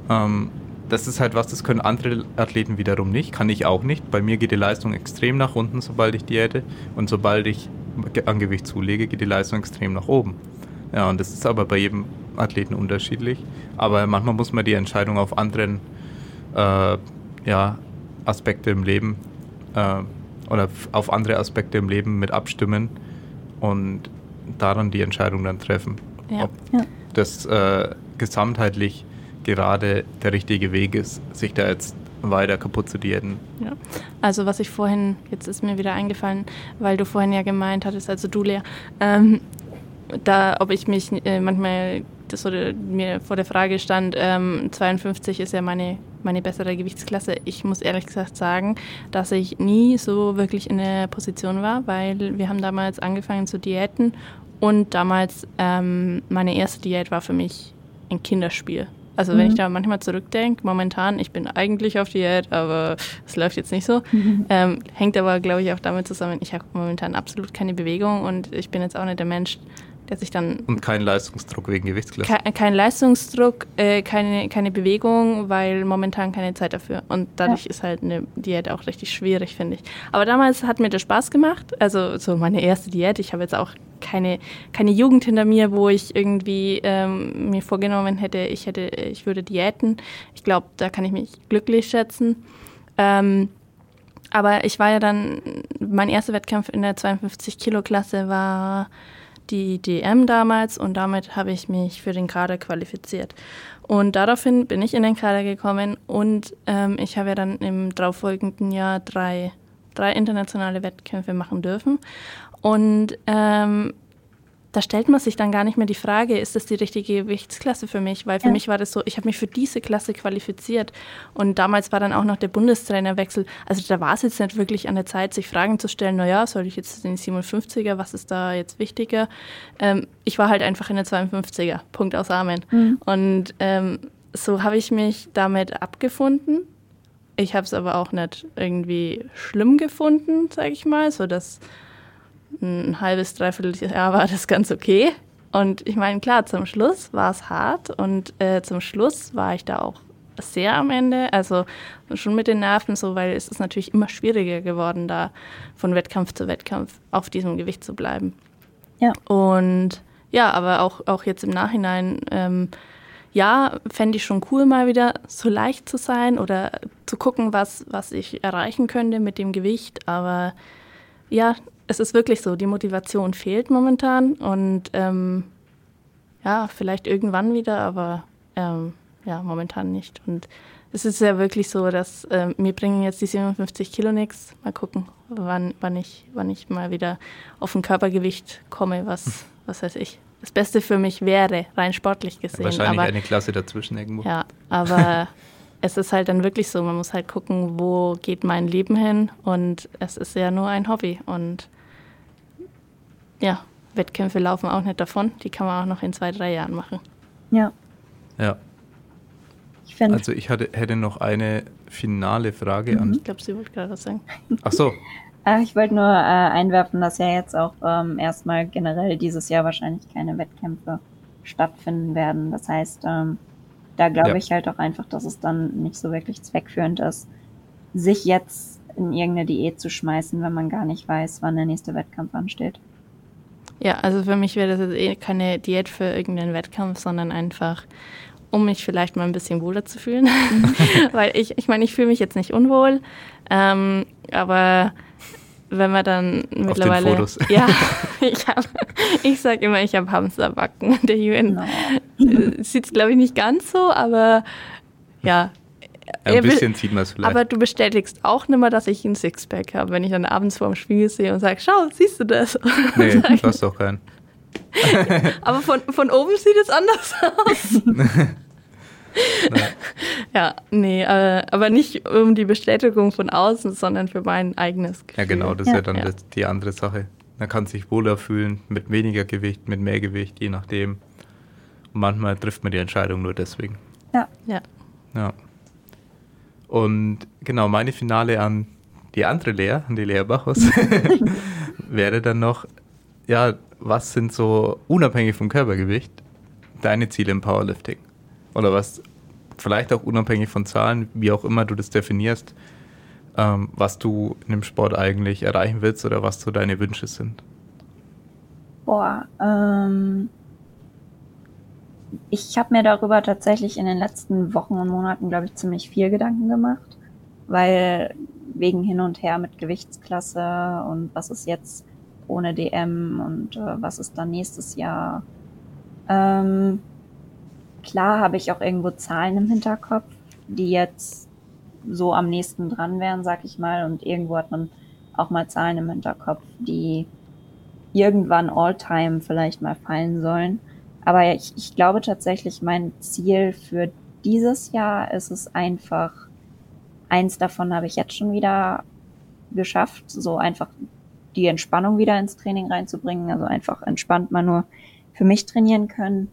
Ähm, das ist halt was, das können andere Athleten wiederum nicht, kann ich auch nicht. Bei mir geht die Leistung extrem nach unten, sobald ich diäte und sobald ich an Gewicht zulege, geht die Leistung extrem nach oben. Ja, und das ist aber bei jedem Athleten unterschiedlich. Aber manchmal muss man die Entscheidung auf anderen äh, ja, Aspekte im Leben äh, oder auf andere Aspekte im Leben mit abstimmen und daran die Entscheidung dann treffen. Ja. Ob ja. das äh, gesamtheitlich gerade der richtige Weg ist, sich da jetzt weiter kaputt zu diäten. Ja. Also was ich vorhin, jetzt ist mir wieder eingefallen, weil du vorhin ja gemeint hattest, also du Lea, ähm, da, ob ich mich äh, manchmal das oder mir vor der Frage stand, ähm, 52 ist ja meine, meine bessere Gewichtsklasse. Ich muss ehrlich gesagt sagen, dass ich nie so wirklich in der Position war, weil wir haben damals angefangen zu diäten und damals ähm, meine erste Diät war für mich ein Kinderspiel. Also wenn ich mhm. da manchmal zurückdenke, momentan, ich bin eigentlich auf Diät, aber es läuft jetzt nicht so. Mhm. Ähm, hängt aber, glaube ich, auch damit zusammen, ich habe momentan absolut keine Bewegung und ich bin jetzt auch nicht der Mensch, der sich dann. Und kein Leistungsdruck wegen Gewichtsklasse? Kein, kein Leistungsdruck, äh, keine, keine Bewegung, weil momentan keine Zeit dafür. Und dadurch ja. ist halt eine Diät auch richtig schwierig, finde ich. Aber damals hat mir das Spaß gemacht. Also so meine erste Diät. Ich habe jetzt auch keine, keine Jugend hinter mir, wo ich irgendwie ähm, mir vorgenommen hätte, ich hätte, ich würde diäten. Ich glaube, da kann ich mich glücklich schätzen. Ähm, aber ich war ja dann, mein erster Wettkampf in der 52-Kilo-Klasse war die DM damals und damit habe ich mich für den Kader qualifiziert. Und daraufhin bin ich in den Kader gekommen und ähm, ich habe ja dann im darauffolgenden Jahr drei, drei internationale Wettkämpfe machen dürfen. Und ähm, da stellt man sich dann gar nicht mehr die Frage, ist das die richtige Gewichtsklasse für mich? Weil für ja. mich war das so, ich habe mich für diese Klasse qualifiziert. Und damals war dann auch noch der Bundestrainerwechsel. Also da war es jetzt nicht wirklich an der Zeit, sich Fragen zu stellen, naja, soll ich jetzt den 57er, was ist da jetzt wichtiger? Ähm, ich war halt einfach in der 52er, Punkt aus Amen. Mhm. Und ähm, so habe ich mich damit abgefunden. Ich habe es aber auch nicht irgendwie schlimm gefunden, sage ich mal, so dass ein halbes, dreiviertel Jahr war das ganz okay. Und ich meine, klar, zum Schluss war es hart und äh, zum Schluss war ich da auch sehr am Ende. Also schon mit den Nerven so, weil es ist natürlich immer schwieriger geworden, da von Wettkampf zu Wettkampf auf diesem Gewicht zu bleiben. Ja. Und ja, aber auch, auch jetzt im Nachhinein, ähm, ja, fände ich schon cool, mal wieder so leicht zu sein oder zu gucken, was, was ich erreichen könnte mit dem Gewicht. Aber ja, es ist wirklich so, die Motivation fehlt momentan und ähm, ja, vielleicht irgendwann wieder, aber ähm, ja, momentan nicht. Und es ist ja wirklich so, dass äh, mir bringen jetzt die 57 Kilo nichts. Mal gucken, wann, wann, ich, wann ich mal wieder auf ein Körpergewicht komme, was, was weiß ich, das Beste für mich wäre, rein sportlich gesehen. Wahrscheinlich aber, eine Klasse dazwischen irgendwo. Ja, aber es ist halt dann wirklich so, man muss halt gucken, wo geht mein Leben hin und es ist ja nur ein Hobby und ja, Wettkämpfe laufen auch nicht davon, die kann man auch noch in zwei, drei Jahren machen. Ja. Ja. Ich also ich hatte, hätte noch eine finale Frage mhm. an. Ich glaube, sie wollte gerade was sagen. Ach so. Äh, ich wollte nur äh, einwerfen, dass ja jetzt auch ähm, erstmal generell dieses Jahr wahrscheinlich keine Wettkämpfe stattfinden werden. Das heißt, ähm, da glaube ja. ich halt auch einfach, dass es dann nicht so wirklich zweckführend ist, sich jetzt in irgendeine Diät zu schmeißen, wenn man gar nicht weiß, wann der nächste Wettkampf ansteht. Ja, also für mich wäre das jetzt eh keine Diät für irgendeinen Wettkampf, sondern einfach, um mich vielleicht mal ein bisschen wohler zu fühlen. Weil ich, ich meine, ich fühle mich jetzt nicht unwohl, ähm, aber wenn man dann mittlerweile. Auf den Fotos. Ja, ich, hab, ich sag immer, ich habe Hamsterbacken. Der Jürgen no. Sieht es, glaube ich, nicht ganz so, aber ja. Ein bisschen sieht man es vielleicht. Aber du bestätigst auch nicht mehr, dass ich ein Sixpack habe, wenn ich dann abends vor dem Spiegel sehe und sage, schau, siehst du das? Nee, du hast doch keinen. aber von, von oben sieht es anders aus. ja, nee, äh, aber nicht um die Bestätigung von außen, sondern für mein eigenes Gefühl. Ja, genau, das ja. ist ja dann ja. die andere Sache. Man kann sich wohler fühlen mit weniger Gewicht, mit mehr Gewicht, je nachdem. Und manchmal trifft man die Entscheidung nur deswegen. Ja. Ja. ja. Und genau, meine Finale an die andere Lea, an die Lea Bachus, wäre dann noch, ja, was sind so unabhängig vom Körpergewicht deine Ziele im Powerlifting? oder was vielleicht auch unabhängig von Zahlen, wie auch immer du das definierst, ähm, was du in dem Sport eigentlich erreichen willst oder was so deine Wünsche sind? Boah, ähm, ich habe mir darüber tatsächlich in den letzten Wochen und Monaten, glaube ich, ziemlich viel Gedanken gemacht, weil wegen hin und her mit Gewichtsklasse und was ist jetzt ohne DM und äh, was ist dann nächstes Jahr. Ähm, Klar habe ich auch irgendwo Zahlen im Hinterkopf, die jetzt so am nächsten dran wären, sag ich mal. Und irgendwo hat man auch mal Zahlen im Hinterkopf, die irgendwann all-time vielleicht mal fallen sollen. Aber ich, ich glaube tatsächlich, mein Ziel für dieses Jahr ist es einfach, eins davon habe ich jetzt schon wieder geschafft, so einfach die Entspannung wieder ins Training reinzubringen, also einfach entspannt mal nur für mich trainieren können.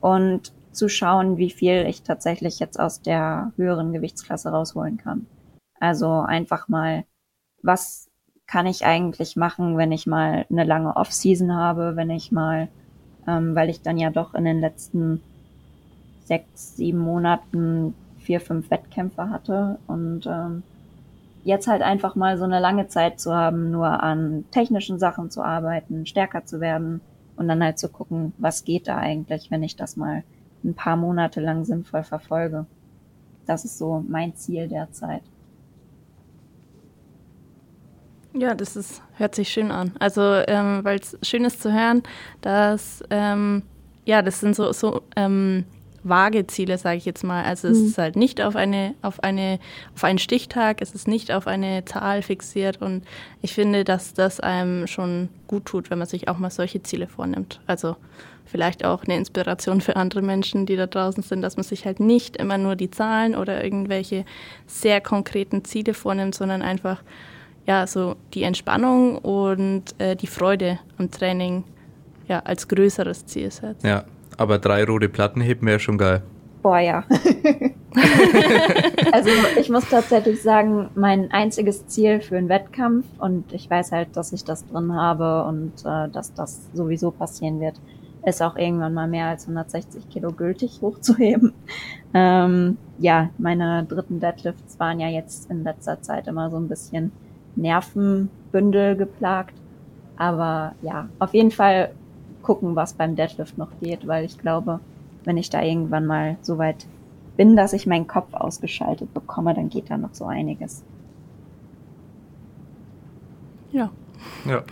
Und zu schauen, wie viel ich tatsächlich jetzt aus der höheren Gewichtsklasse rausholen kann. Also einfach mal, was kann ich eigentlich machen, wenn ich mal eine lange Off-Season habe, wenn ich mal, ähm, weil ich dann ja doch in den letzten sechs, sieben Monaten vier, fünf Wettkämpfe hatte und ähm, jetzt halt einfach mal so eine lange Zeit zu haben, nur an technischen Sachen zu arbeiten, stärker zu werden und dann halt zu gucken, was geht da eigentlich, wenn ich das mal ein paar Monate lang sinnvoll verfolge. Das ist so mein Ziel derzeit. Ja, das ist, hört sich schön an. Also, ähm, weil es schön ist zu hören, dass, ähm, ja, das sind so, so ähm, vage Ziele, sage ich jetzt mal. Also es mhm. ist halt nicht auf eine, auf eine, auf einen Stichtag, es ist nicht auf eine Zahl fixiert und ich finde, dass das einem schon gut tut, wenn man sich auch mal solche Ziele vornimmt. Also vielleicht auch eine Inspiration für andere Menschen, die da draußen sind, dass man sich halt nicht immer nur die Zahlen oder irgendwelche sehr konkreten Ziele vornimmt, sondern einfach ja so die Entspannung und äh, die Freude am Training ja als größeres Ziel setzt. Ja, aber drei rote Platten heben wäre schon geil. Boah, ja. also ich muss tatsächlich sagen, mein einziges Ziel für einen Wettkampf und ich weiß halt, dass ich das drin habe und äh, dass das sowieso passieren wird, ist auch irgendwann mal mehr als 160 Kilo gültig hochzuheben. Ähm, ja, meine dritten Deadlifts waren ja jetzt in letzter Zeit immer so ein bisschen Nervenbündel geplagt. Aber ja, auf jeden Fall gucken, was beim Deadlift noch geht, weil ich glaube, wenn ich da irgendwann mal so weit bin, dass ich meinen Kopf ausgeschaltet bekomme, dann geht da noch so einiges. Ja. Ja.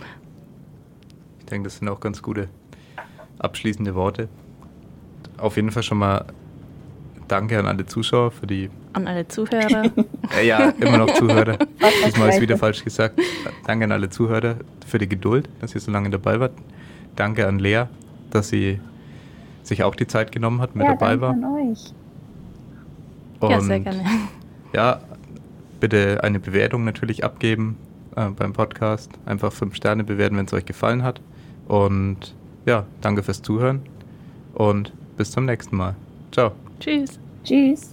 Ich denke, das sind auch ganz gute abschließende Worte. Auf jeden Fall schon mal danke an alle Zuschauer für die. An alle Zuhörer. ja, immer noch Zuhörer. Diesmal ist wieder falsch gesagt. Danke an alle Zuhörer für die Geduld, dass ihr so lange dabei wart. Danke an Lea, dass sie sich auch die Zeit genommen hat, mit ja, dabei war. An euch. Und ja, sehr gerne. Ja, bitte eine Bewertung natürlich abgeben äh, beim Podcast. Einfach fünf Sterne bewerten, wenn es euch gefallen hat. Und ja, danke fürs Zuhören und bis zum nächsten Mal. Ciao. Tschüss. Tschüss.